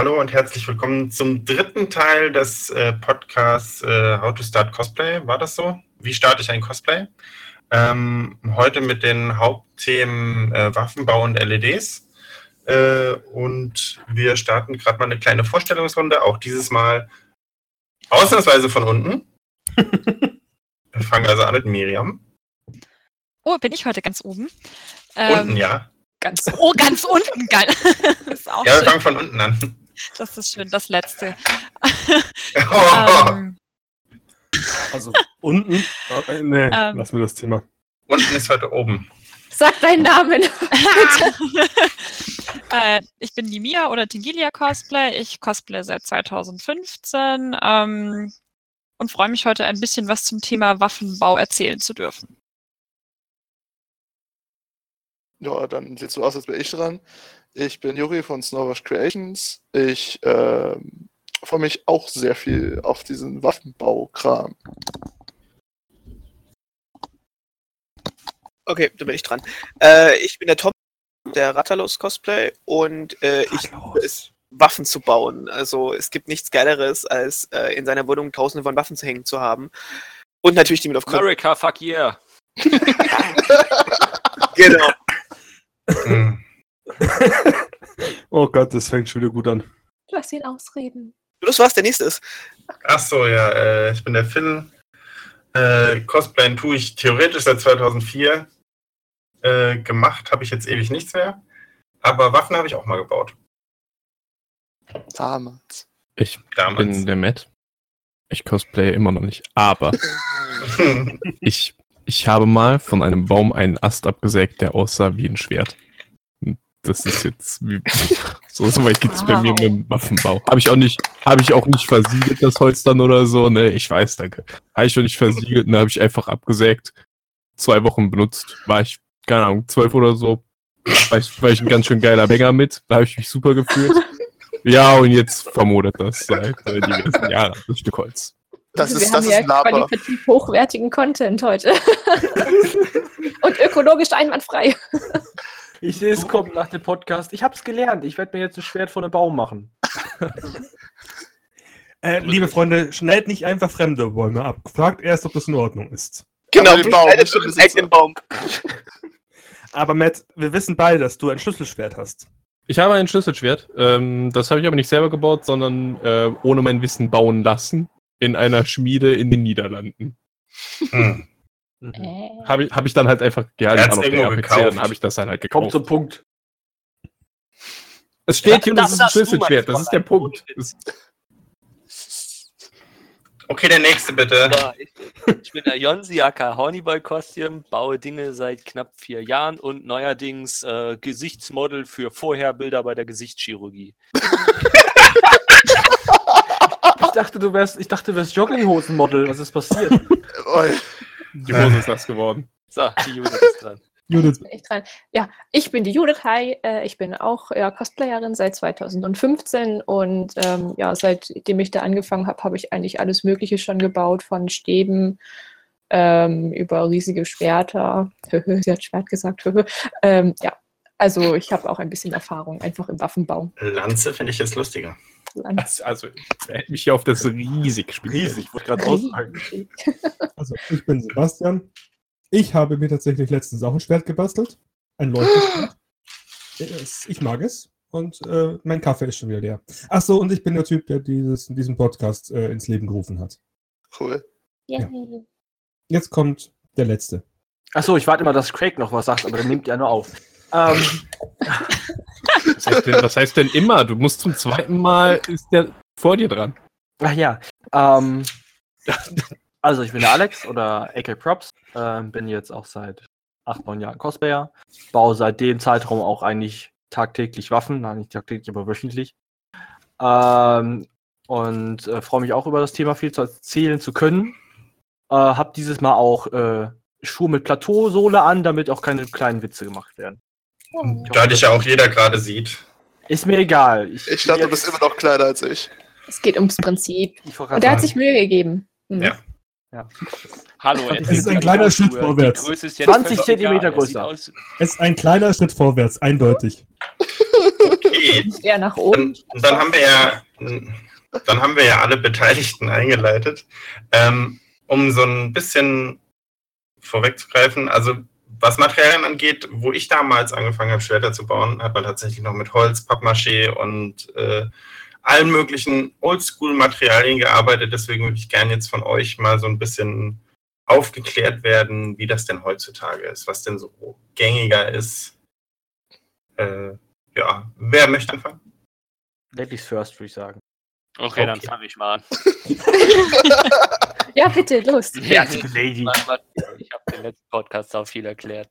hallo und herzlich willkommen zum dritten Teil des äh, Podcasts äh, How to Start Cosplay. War das so? Wie starte ich ein Cosplay? Ähm, heute mit den Hauptthemen äh, Waffenbau und LEDs. Äh, und wir starten gerade mal eine kleine Vorstellungsrunde, auch dieses Mal ausnahmsweise von unten. wir fangen also an mit Miriam. Oh, bin ich heute ganz oben? unten, ja. Ganz, oh, ganz unten, geil. Ja, wir fangen von unten an. Das ist schön, das letzte. Oh. ähm, also unten? Okay, nee, ähm, lassen wir das Thema. Unten ist heute oben. Sag deinen Namen. äh, ich bin die Mia oder Tingilia Cosplay. Ich cosplay seit 2015 ähm, und freue mich heute ein bisschen was zum Thema Waffenbau erzählen zu dürfen. Ja, dann sieht so aus, als wäre ich dran. Ich bin Juri von Snowrush Creations. Ich äh, freue mich auch sehr viel auf diesen Waffenbaukram. Okay, da bin ich dran. Äh, ich bin der Tom, der Rattalos Cosplay und äh, ich liebe es, Waffen zu bauen. Also es gibt nichts Geileres, als äh, in seiner Wohnung tausende von Waffen zu hängen zu haben. Und natürlich die mit auf America, fuck yeah. genau. oh Gott, das fängt schon wieder gut an. Lass ihn ausreden. Los, was der nächste ist. Ach so, ja, äh, ich bin der Phil. Äh, Cosplayen tue ich theoretisch seit 2004. Äh, gemacht habe ich jetzt ewig nichts mehr. Aber Waffen habe ich auch mal gebaut. Damals. Ich Damals. bin der Matt. Ich cosplaye immer noch nicht. Aber ich ich habe mal von einem Baum einen Ast abgesägt, der aussah wie ein Schwert. Das ist jetzt wie, so, so weit geht's wow. bei mir mit dem Waffenbau. Habe ich auch nicht, habe ich auch nicht versiegelt, das Holz dann oder so. Ne, ich weiß, danke. Habe ich auch nicht versiegelt, ne, habe ich einfach abgesägt. Zwei Wochen benutzt. War ich, keine Ahnung, zwölf oder so. War ich, war ich ein ganz schön geiler Bänger mit. Da habe ich mich super gefühlt. Ja, und jetzt vermodert das seit äh, die ganzen Jahre, das Stück Holz. Das also ist, wir das haben ist ja qualitativ hochwertigen Content heute. Und ökologisch einwandfrei. Ich sehe es kommen nach dem Podcast. Ich habe es gelernt. Ich werde mir jetzt ein Schwert von einem Baum machen. äh, liebe Freunde, schneidet nicht einfach fremde Bäume ab. Fragt erst, ob das in Ordnung ist. Genau, den Baum. Den Baum. Aber Matt, wir wissen beide, dass du ein Schlüsselschwert hast. Ich habe ein Schlüsselschwert. Ähm, das habe ich aber nicht selber gebaut, sondern äh, ohne mein Wissen bauen lassen in einer Schmiede in den Niederlanden. Hm. Äh. Habe ich, hab ich dann halt einfach, ja, er noch irgendwo gekauft. dann habe ich das dann halt gekauft. Kommt zum Punkt. Es steht hier, das, das ist ein Schlüsselschwert, das ist der Punkt. Okay, der nächste bitte. Ja, ich, ich, bin der Jonsi aka Hornyboy Costume, baue Dinge seit knapp vier Jahren und neuerdings äh, Gesichtsmodel für Vorherbilder bei der Gesichtschirurgie. Ich dachte, du wärst, ich dachte, du wärst Jogginghosenmodel. Was ist passiert? Die Hose ist nass geworden. So, die Judith ist dran. Judith. Ich dran. Ja, ich bin die Judith. Hi, äh, ich bin auch ja, Cosplayerin seit 2015 und ähm, ja, seitdem ich da angefangen habe, habe ich eigentlich alles Mögliche schon gebaut, von Stäben ähm, über riesige Schwerter. Sie hat Schwert gesagt. ähm, ja, also ich habe auch ein bisschen Erfahrung einfach im Waffenbau. Lanze finde ich jetzt lustiger. Also, also hätte mich hier auf das riesig spielen. Riesig, wollte gerade aussagen. Also, ich bin Sebastian. Ich habe mir tatsächlich letztens auch ein Schwert gebastelt. Ein Leuchtschwert. Ich mag es. Und äh, mein Kaffee ist schon wieder leer. Achso, und ich bin der Typ, der dieses, diesen Podcast äh, ins Leben gerufen hat. Cool. Ja. Jetzt kommt der letzte. Achso, ich warte immer, dass Craig noch was sagt, aber der nimmt ja nur auf. Ähm, was, heißt denn, was heißt denn immer? Du musst zum zweiten Mal, ist der vor dir dran. Ach ja. Ähm, also ich bin der Alex oder AK Props. Ähm, bin jetzt auch seit acht, neun Jahren Cosplayer. Baue seit dem Zeitraum auch eigentlich tagtäglich Waffen. Nein, nicht tagtäglich, aber wöchentlich. Ähm, und äh, freue mich auch über das Thema viel zu erzählen zu können. Äh, hab dieses Mal auch äh, Schuhe mit Plateausohle an, damit auch keine kleinen Witze gemacht werden. Da dich ja auch jeder gerade sieht. Ist mir egal. Ich, ich dachte, du bist immer noch kleiner als ich. Es geht ums Prinzip. Und er hat sich Mühe gegeben. Mhm. Ja. ja. Hallo, es ist ein kleiner Schritt vorwärts. 20 Zentimeter größer. Es ist ein kleiner Schritt vorwärts, eindeutig. Okay. Okay. Eher nach oben. Dann, dann haben wir ja, dann haben wir ja alle Beteiligten eingeleitet. Ähm, um so ein bisschen vorwegzugreifen, also was Materialien angeht, wo ich damals angefangen habe, Schwerter zu bauen, hat man tatsächlich noch mit Holz, Pappmaché und äh, allen möglichen Oldschool-Materialien gearbeitet. Deswegen würde ich gerne jetzt von euch mal so ein bisschen aufgeklärt werden, wie das denn heutzutage ist, was denn so gängiger ist. Äh, ja, wer möchte anfangen? Ladies first, würde ich sagen. Okay, Okay. dann fange ich mal an. Ja, bitte, los. Ja, die Lady. Den letzten Podcast auch viel erklärt.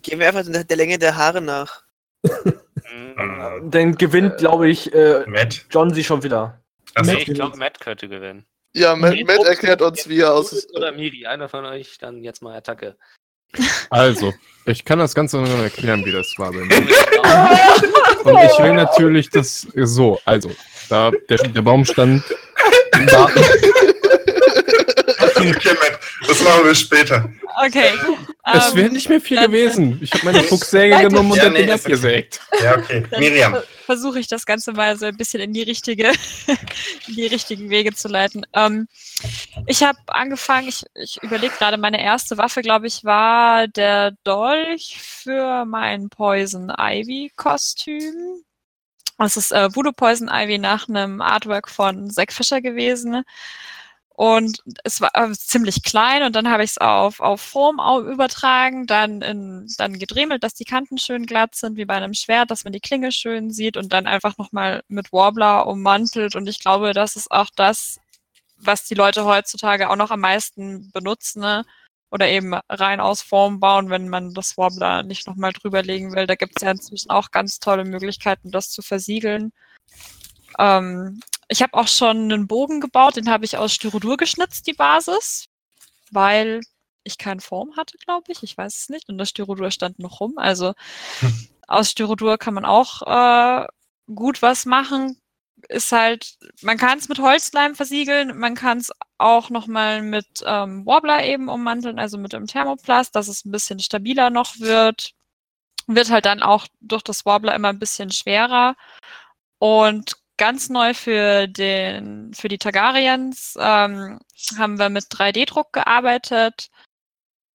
Gehen wir einfach der, Länge der Haare nach. Mhm. Dann gewinnt, glaube ich, äh, Matt? John sie schon wieder. Nee, ich glaube, Matt könnte gewinnen. Ja, Matt, Nee, Matt erklärt uns, wie er aus. Oder Miri, einer von euch, dann jetzt mal Attacke. Also, ich kann das Ganze noch erklären, wie das war bei mir. Und ich will natürlich das so, also, da der, der Baum stand. Da, okay, Matt, das machen wir später. Okay. es ähm, wäre nicht mehr viel dann- gewesen. Ich habe meine Fuchssäge genommen und Ja, hab den nee, okay. abgesägt. Ja, okay. Dann Miriam. ver- versuche ich das Ganze mal so ein bisschen in die richtige, in die richtigen Wege zu leiten. Ähm, ich habe angefangen, ich, ich überlege gerade, meine erste Waffe, glaube ich, war der Dolch für mein Poison Ivy Kostüm. Das ist äh, Voodoo Poison Ivy nach einem Artwork von Zack Fischer gewesen. Und es war äh, ziemlich klein und dann habe ich es auf, auf Foam au- übertragen, dann, in, dann gedremelt, dass die Kanten schön glatt sind, wie bei einem Schwert, dass man die Klinge schön sieht und dann einfach nochmal mit Warbler ummantelt. Und ich glaube, das ist auch das, was die Leute heutzutage auch noch am meisten benutzen, ne? oder eben rein aus Form bauen, wenn man das Warbler nicht nochmal drüberlegen will. Da gibt es ja inzwischen auch ganz tolle Möglichkeiten, das zu versiegeln. Ähm, ich habe auch schon einen Bogen gebaut, den habe ich aus Styrodur geschnitzt, die Basis, weil ich keine Form hatte, glaube ich. Ich weiß es nicht. Und das Styrodur stand noch rum. Also aus Styrodur kann man auch äh, gut was machen. Ist halt, man kann es mit Holzleim versiegeln, man kann es auch nochmal mit ähm, Warbler eben ummanteln, also mit dem Thermoplast, dass es ein bisschen stabiler noch wird. Wird halt dann auch durch das Warbler immer ein bisschen schwerer. Und ganz neu für den, für die Targaryens ähm, haben wir mit 3D-Druck gearbeitet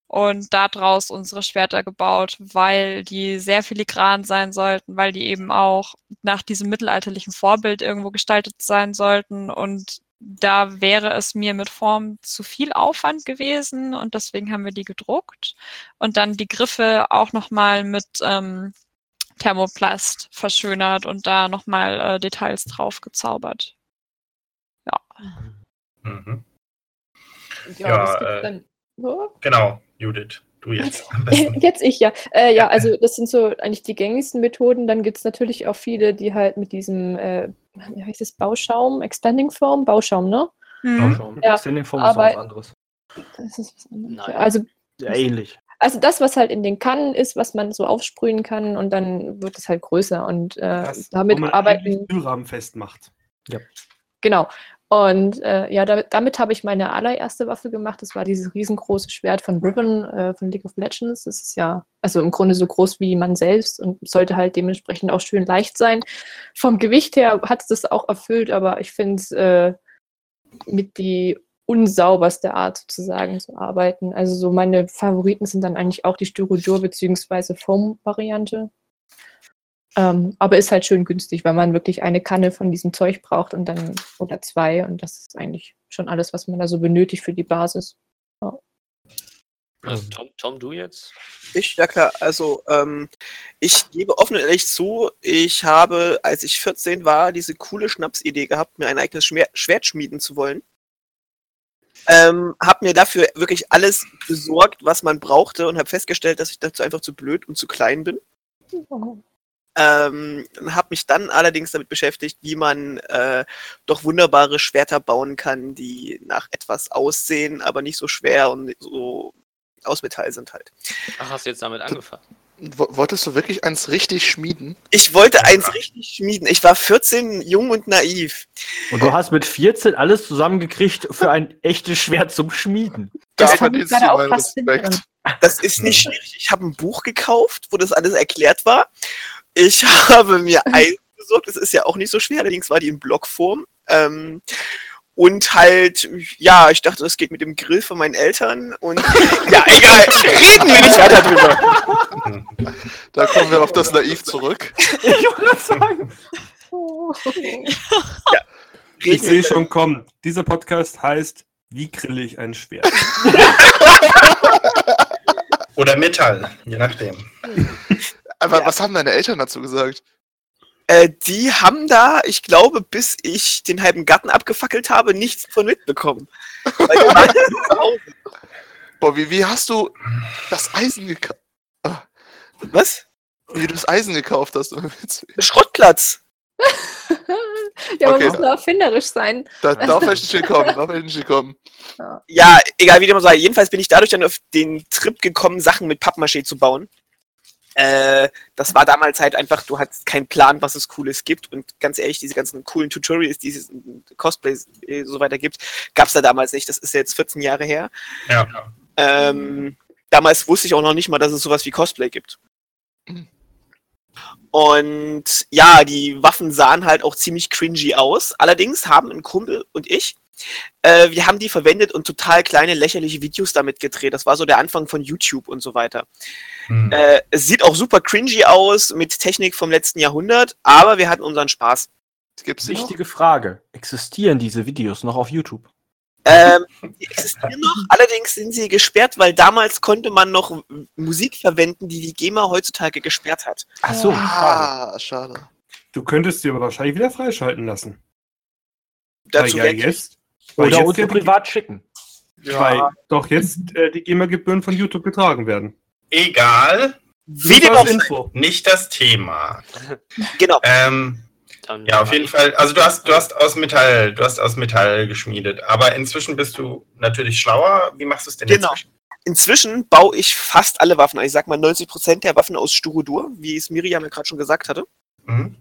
und daraus unsere Schwerter gebaut, weil die sehr filigran sein sollten, weil die eben auch nach diesem mittelalterlichen Vorbild irgendwo gestaltet sein sollten. Und da wäre es mir mit Form zu viel Aufwand gewesen und deswegen haben wir die gedruckt und dann die Griffe auch nochmal mit ähm, Thermoplast verschönert und da nochmal äh, Details drauf gezaubert. Mhm. Ja, Ja, das gibt äh, dann. Oh. Genau, Judith, du jetzt. Jetzt ich, ja. Äh, ja, also das sind so eigentlich die gängigsten Methoden. Dann gibt es natürlich auch viele, die halt mit diesem, äh, wie heißt das, Bauschaum, Expanding Foam, Bauschaum, ne? Mhm. Schon. Ja, Standing Form ist aber- was anderes. Das ist was anderes. Nein. Also, Ja, ähnlich. Also das, was halt in den Kannen ist, was man so aufsprühen kann und dann wird es halt größer und äh, Das, damit wo man arbeiten. Türrahmen festmacht. Genau. Und äh, ja, da, damit habe ich meine allererste Waffe gemacht. Das war dieses riesengroße Schwert von Riven äh, von League of Legends. Das ist ja, also im Grunde so groß wie man selbst und sollte halt dementsprechend auch schön leicht sein. Vom Gewicht her hat es das auch erfüllt, aber ich finde es äh, mit die unsauberste Art sozusagen zu arbeiten. Also so meine Favoriten sind dann eigentlich auch die Styrodur- bzw. Foam-Variante. Ähm, aber ist halt schön günstig, weil man wirklich eine Kanne von diesem Zeug braucht und dann oder zwei und das ist eigentlich schon alles, was man da so benötigt für die Basis. Also, Tom, Tom, du jetzt? Ich, ja klar, also ähm, ich gebe offen und ehrlich zu, ich habe, als ich 14 war, diese coole Schnapsidee gehabt, mir ein eigenes Schmer Schwert schmieden zu wollen. Ähm, habe mir dafür wirklich alles besorgt, was man brauchte und habe festgestellt, dass ich dazu einfach zu blöd und zu klein bin. Ähm, habe mich dann allerdings damit beschäftigt, wie man äh, doch wunderbare Schwerter bauen kann, die nach etwas aussehen, aber nicht so schwer und so aus Metall sind halt. Ach, hast du jetzt damit angefangen? Wo- Wolltest du wirklich eins richtig schmieden? Ich wollte eins richtig schmieden. Ich war 14, jung und naiv. Und du hast mit 14 alles zusammengekriegt für ein echtes Schwert zum Schmieden. Da Das fand ich verdienst du gerade auch meinen. Respekt. Das ist nicht schwierig. Ich habe ein Buch gekauft, wo das alles erklärt war. Ich habe mir ein besorgt, das ist ja auch nicht so schwer, allerdings war die in Blockform. Ähm, und halt, ja, ich dachte, das geht mit dem Grill von meinen Eltern und ja, egal, reden wir nicht weiter drüber. Da kommen wir auf das Naiv zurück. Ich wollte sagen. Ich sehe schon kommen. Dieser Podcast heißt Wie grill ich ein Schwert? Oder Metall, je nachdem. Aber Ja. was haben deine Eltern dazu gesagt? Äh, die haben da, ich glaube, bis ich den halben Garten abgefackelt habe, nichts von mitbekommen. Weil die waren zu Hause. Boah, wie, wie hast du das Eisen gekauft? Was? Wie du das Eisen gekauft hast? Schrottplatz. ja, man Okay. muss nur erfinderisch sein. Da, darauf hätte ich nicht gekommen, darauf hätte ich nicht gekommen. Ja, egal wie dem auch sei. Jedenfalls bin ich dadurch dann auf den Trip gekommen, Sachen mit Pappmaché zu bauen. Äh, das war damals halt einfach, du hattest keinen Plan, was es Cooles gibt. Und ganz ehrlich, diese ganzen coolen Tutorials, die es in Cosplay äh, so weiter gibt, gab es da damals nicht. Das ist jetzt 14 Jahre her. Ja. Ähm, damals wusste ich auch noch nicht mal, dass es sowas wie Cosplay gibt. Und ja, die Waffen sahen halt auch ziemlich cringy aus. Allerdings haben ein Kumpel und ich, äh, wir haben die verwendet und total kleine lächerliche Videos damit gedreht. Das war so der Anfang von YouTube und so weiter. Hm. Äh, es sieht auch super cringy aus mit Technik vom letzten Jahrhundert, aber wir hatten unseren Spaß. Gibt's die noch? Wichtige Frage. Existieren diese Videos noch auf YouTube? Ähm, die existieren noch, allerdings sind sie gesperrt, weil damals konnte man noch Musik verwenden, die die GEMA heutzutage gesperrt hat. Ach so, schade. Ah, schade. Du könntest sie aber wahrscheinlich wieder freischalten lassen. Dazu ja jetzt, weil Oder uns ja privat schicken. Weil doch jetzt äh, die GEMA-Gebühren von YouTube getragen werden. Egal, Wie dem auch als sei. Info. nicht das Thema. Genau. Ähm, ja, auf jeden Fall. Also du hast, du hast aus Metall, du hast aus Metall geschmiedet. Aber inzwischen bist du natürlich schlauer. Wie machst du es denn Genau. jetzt? Inzwischen baue ich fast alle Waffen. Also Ich sag mal 90% der Waffen aus Styrodur, wie es Miriam ja gerade schon gesagt hatte. Mhm.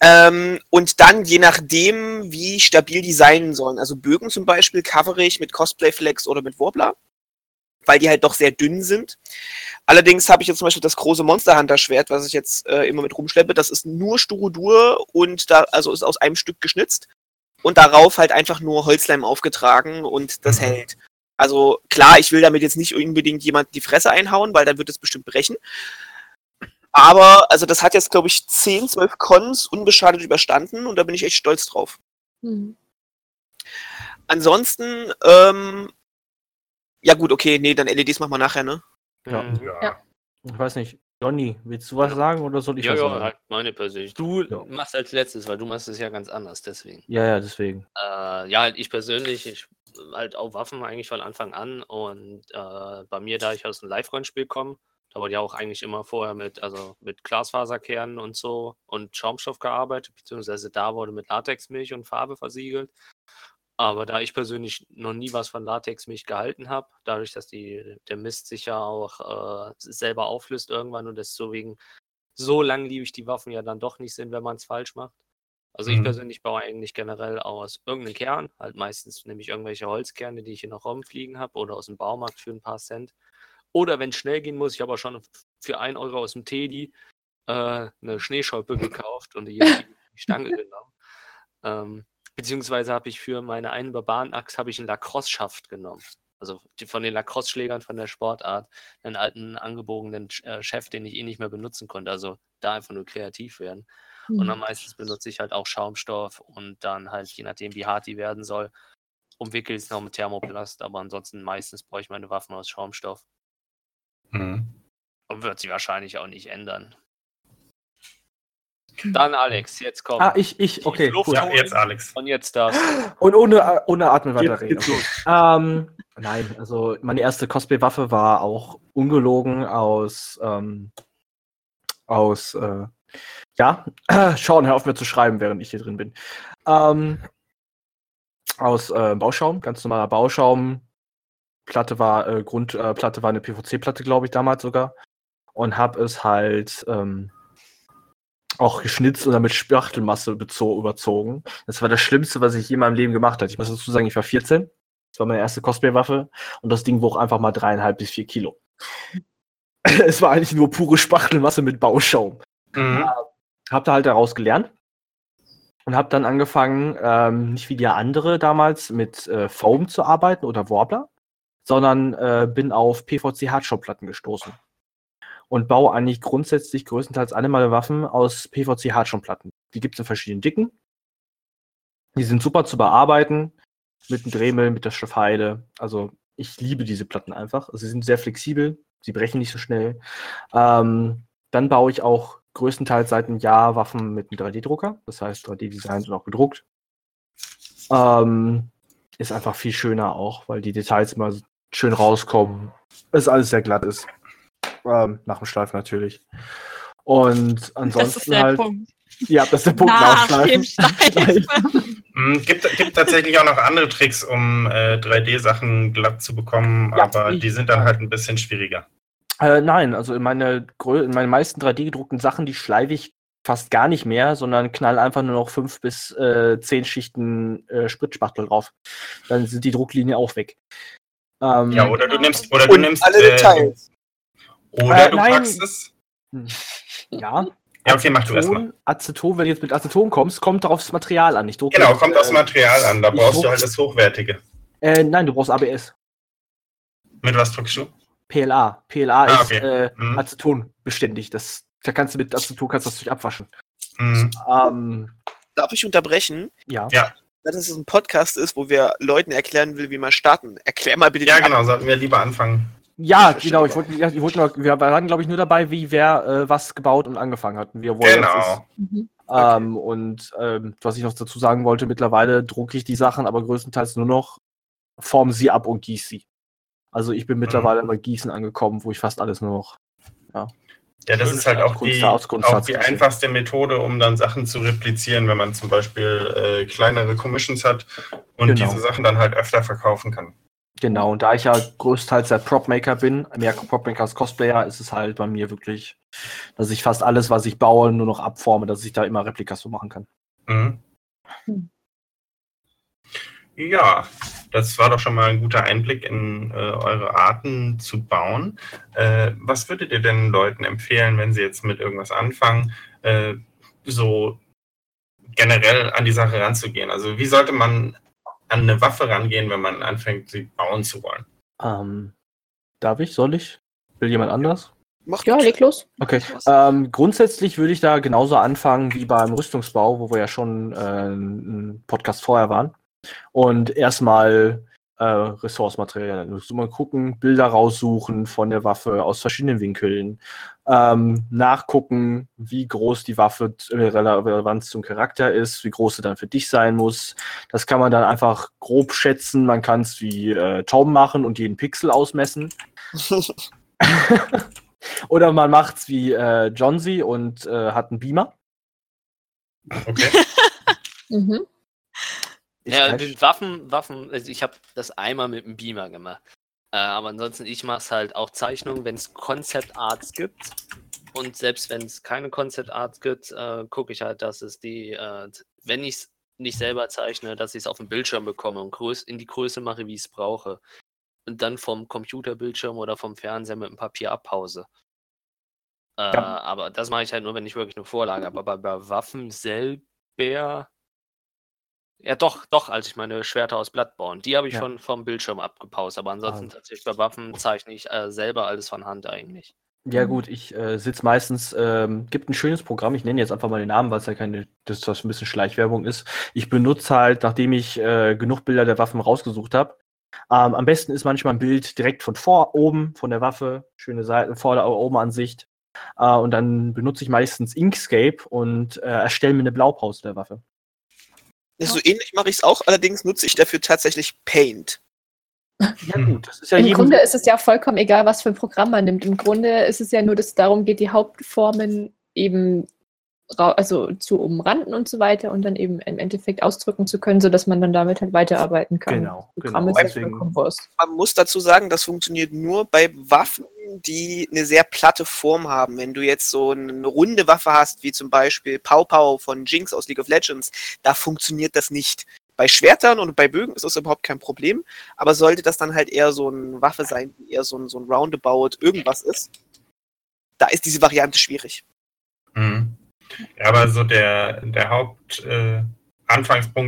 Ähm, und dann, je nachdem, wie stabil die sein sollen. Also Bögen zum Beispiel covere ich mit Cosplay Flex oder mit Warbler, weil die halt doch sehr dünn sind. Allerdings habe ich jetzt zum Beispiel das große Monster Hunter Schwert, was ich jetzt äh, immer mit rumschleppe. Das ist nur Styrodur und da, also ist aus einem Stück geschnitzt und darauf halt einfach nur Holzleim aufgetragen und das Mhm. hält. Also klar, ich will damit jetzt nicht unbedingt jemand die Fresse einhauen, weil dann wird es bestimmt brechen. Aber, also das hat jetzt, glaube ich, 10, 12 Cons unbeschadet überstanden und da bin ich echt stolz drauf. Hm. Ansonsten, ähm, ja gut, okay, nee, dann LEDs machen wir nachher, ne? Ja. Mhm. Ja. Ich weiß nicht. Johnny, willst du was sagen oder soll ich Ja, was ja, sagen? halt meine persönlich. Du Ja. machst als letztes, weil du machst es ja ganz anders, deswegen. Ja, ja, deswegen. Äh, ja, halt ich persönlich, ich halt auch Waffen eigentlich von Anfang an und äh, bei mir, da ich aus dem Live-Rollenspiel komme, da wurde ja auch eigentlich immer vorher mit, also mit Glasfaserkernen und so und Schaumstoff gearbeitet, beziehungsweise da wurde mit Latexmilch und Farbe versiegelt. Aber da ich persönlich noch nie was von Latexmilch gehalten habe, dadurch, dass die, der Mist sich ja auch äh, selber auflöst irgendwann und deswegen so langlebig die Waffen ja dann doch nicht sind, wenn man es falsch macht. Also ich Mhm. persönlich baue eigentlich generell aus irgendeinem Kern, halt meistens nämlich irgendwelche Holzkerne, die ich in noch rumfliegen habe oder aus dem Baumarkt für ein paar Cent. Oder wenn es schnell gehen muss, ich habe auch schon für 1 Euro aus dem Teddy äh, eine Schneescholpe gekauft und die, die Stange genommen. Ähm, beziehungsweise habe ich für meine einen Barbaren-Axt habe ich einen Lacrosse-Schaft genommen. Also von den Lacrosse-Schlägern von der Sportart, einen alten angebogenen äh, Chef, den ich eh nicht mehr benutzen konnte. Also da einfach nur kreativ werden. Und Hm. dann meistens benutze ich halt auch Schaumstoff und dann halt, je nachdem, wie hart die werden soll, umwickle ich es noch mit Thermoplast. Aber ansonsten meistens brauche ich meine Waffen aus Schaumstoff. Mhm. Und wird sie wahrscheinlich auch nicht ändern. Dann Alex, jetzt kommt. Ah, ich, ich, okay. Cool. Ja, jetzt Alex. Und jetzt darfst du. Und ohne, ohne Atmen Jetzt weiterreden. Okay. Ähm, nein, also meine erste Cosplay-Waffe war auch ungelogen aus, ähm, aus, äh, ja, Sean, hör auf mir zu schreiben, während ich hier drin bin. Ähm, aus äh, Bauschaum, ganz normaler Bauschaum. Platte war, äh, Grundplatte äh, war eine PVC-Platte, glaube ich, damals sogar. Und habe es halt ähm, auch geschnitzt und dann mit Spachtelmasse überzogen. Das war das Schlimmste, was ich je in meinem Leben gemacht habe. Ich muss dazu sagen, ich war 14. Das war meine erste Cosplay-Waffe und das Ding wog einfach mal dreieinhalb bis vier Kilo. es war eigentlich nur pure Spachtelmasse mit Bauschaum. Mhm. Hab da halt daraus gelernt und habe dann angefangen, ähm, nicht wie die andere damals mit äh, Foam zu arbeiten oder Warbler, sondern äh, bin auf PVC Hardshop-Platten gestoßen und baue eigentlich grundsätzlich größtenteils alle meine Waffen aus PVC Hardshop-Platten. Die gibt es in verschiedenen Dicken. Die sind super zu bearbeiten mit dem Dremel, mit der Schafheide. Also ich liebe diese Platten einfach. Also sie sind sehr flexibel, sie brechen nicht so schnell. Ähm, dann baue ich auch größtenteils seit einem Jahr Waffen mit einem 3D-Drucker. Das heißt 3D-Designs und auch gedruckt. Ähm, ist einfach viel schöner auch, weil die Details immer schön rauskommen. Es alles sehr glatt ist. Ähm, nach dem Schleifen natürlich. Und ansonsten das ist der halt. Punkt. Ja, das ist der Punkt Nach dem Schleifen. Mhm, gibt, gibt tatsächlich auch noch andere Tricks, um äh, 3D-Sachen glatt zu bekommen, Ja, aber ich- die sind dann halt ein bisschen schwieriger. Äh, nein, also in, meine, in meinen meisten 3D-gedruckten Sachen, die schleife ich fast gar nicht mehr, sondern knall einfach nur noch fünf bis äh, zehn Schichten äh, Spritspachtel drauf. Dann sind die Drucklinien auch weg. Ähm, Ja, oder du nimmst, oder du Und nimmst. alle äh, Details. Oder Äh, du nein. packst es. ja. Ja, okay, mach du erstmal. Aceton, Aceton, wenn du jetzt mit Aceton kommst, kommt darauf das Material an. Ich drucke Genau, jetzt, kommt aufs äh, Material an. Da brauchst du druck- halt das Hochwertige. Äh, nein, du brauchst ABS. Mit was drückst du? PLA. PLA Ah, ist okay. äh, Mhm. Aceton beständig. Das, da kannst du mit Aceton kannst du das durch abwaschen. Mhm. Ähm, Darf ich unterbrechen? ja. Ja. Dass es ein Podcast ist, wo wir Leuten erklären will, wie man starten. Erklär mal bitte Ja, genau, sollten wir lieber anfangen. Ja, verstehe genau. Ich wollte, ich wollte nur, wir waren, glaube ich, nur dabei, wie wer äh, was gebaut und angefangen hat. Und wie wo jetzt ist. Genau. Mhm. Ähm, und ähm, was ich noch dazu sagen wollte, mittlerweile drucke ich die Sachen aber größtenteils nur noch, form sie ab und gieße sie. Also ich bin mittlerweile bei Gießen angekommen, wo ich fast alles nur noch. Ja, das Schön ist halt auch die, auch die einfachste Methode, um dann Sachen zu replizieren, wenn man zum Beispiel äh, kleinere Commissions hat und Genau. diese Sachen dann halt öfter verkaufen kann. Genau, und da ich ja größtenteils der Prop-Maker bin, mehr Prop-Maker als Cosplayer, ist es halt bei mir wirklich, dass ich fast alles, was ich baue, nur noch abforme, dass ich da immer Replikas so machen kann. Mhm. Hm. Ja, das war doch schon mal ein guter Einblick in äh, eure Arten zu bauen. Äh, was würdet ihr denn Leuten empfehlen, wenn sie jetzt mit irgendwas anfangen, äh, so generell an die Sache ranzugehen? Also wie sollte man an eine Waffe rangehen, wenn man anfängt, sie bauen zu wollen? Ähm, darf ich? Soll ich? Will jemand anders? Mach Ja, leg los. Okay. Ähm, grundsätzlich würde ich da genauso anfangen wie beim Rüstungsbau, wo wir ja schon äh, einen Podcast vorher waren. Und erstmal äh, Ressourcematerialien. Also mal gucken, Bilder raussuchen von der Waffe aus verschiedenen Winkeln. Ähm, nachgucken, wie groß die Waffe in Relevanz zum Charakter ist, wie groß sie dann für dich sein muss. Das kann man dann einfach grob schätzen. Man kann es wie äh, Tom machen und jeden Pixel ausmessen. Oder man macht's wie äh, Johnsy und äh, hat einen Beamer. Okay. Mhm. Ja, mit Waffen, Waffen, also ich habe das einmal mit dem Beamer gemacht. Äh, aber ansonsten, ich mache es halt auch Zeichnungen, wenn es Concept Arts gibt. Und selbst wenn es keine Concept Arts gibt, äh, gucke ich halt, dass es die, äh, wenn ich es nicht selber zeichne, dass ich es auf dem Bildschirm bekomme und größ in die Größe mache, wie ich es brauche. Und dann vom Computerbildschirm oder vom Fernseher mit dem Papier abpause. Äh, Ja. Aber das mache ich halt nur, wenn ich wirklich eine Vorlage habe. Aber bei Waffen selber ja, doch, doch, als ich meine Schwerter aus Bloodborne. Die habe ich Ja. von vom Bildschirm abgepaust, aber ansonsten Ah. tatsächlich bei Waffen zeichne ich äh, selber alles von Hand eigentlich. Ja, gut, ich äh, sitze meistens, ähm, gibt ein schönes Programm, ich nenne jetzt einfach mal den Namen, weil es ja keine, das das ein bisschen Schleichwerbung ist. Ich benutze halt, nachdem ich äh, genug Bilder der Waffen rausgesucht habe. Ähm, am besten ist manchmal ein Bild direkt von vor oben, von der Waffe, schöne Seiten, vor der oben Ansicht. Äh, und dann benutze ich meistens Inkscape und äh, erstelle mir eine Blaupause der Waffe. So ähnlich mache ich es auch, allerdings nutze ich dafür tatsächlich Paint. Ja, gut, das ist ja Im. Grunde ist es ja vollkommen egal, was für ein Programm man nimmt. Im Grunde ist es ja nur, dass es darum geht, die Hauptformen eben also zu umranden und so weiter und dann eben im Endeffekt ausdrücken zu können, sodass man dann damit halt weiterarbeiten kann. Genau, Programm genau. Deswegen-. Man muss dazu sagen, das funktioniert nur bei Waffen, die eine sehr platte Form haben. Wenn du jetzt so eine runde Waffe hast, wie zum Beispiel Pau Pau von Jinx aus League of Legends, da funktioniert das nicht. Bei Schwertern und bei Bögen ist das überhaupt kein Problem, aber sollte das dann halt eher so eine Waffe sein, die eher so ein, so ein Roundabout irgendwas ist, da ist diese Variante schwierig. Ja, aber so der, der Haupt äh,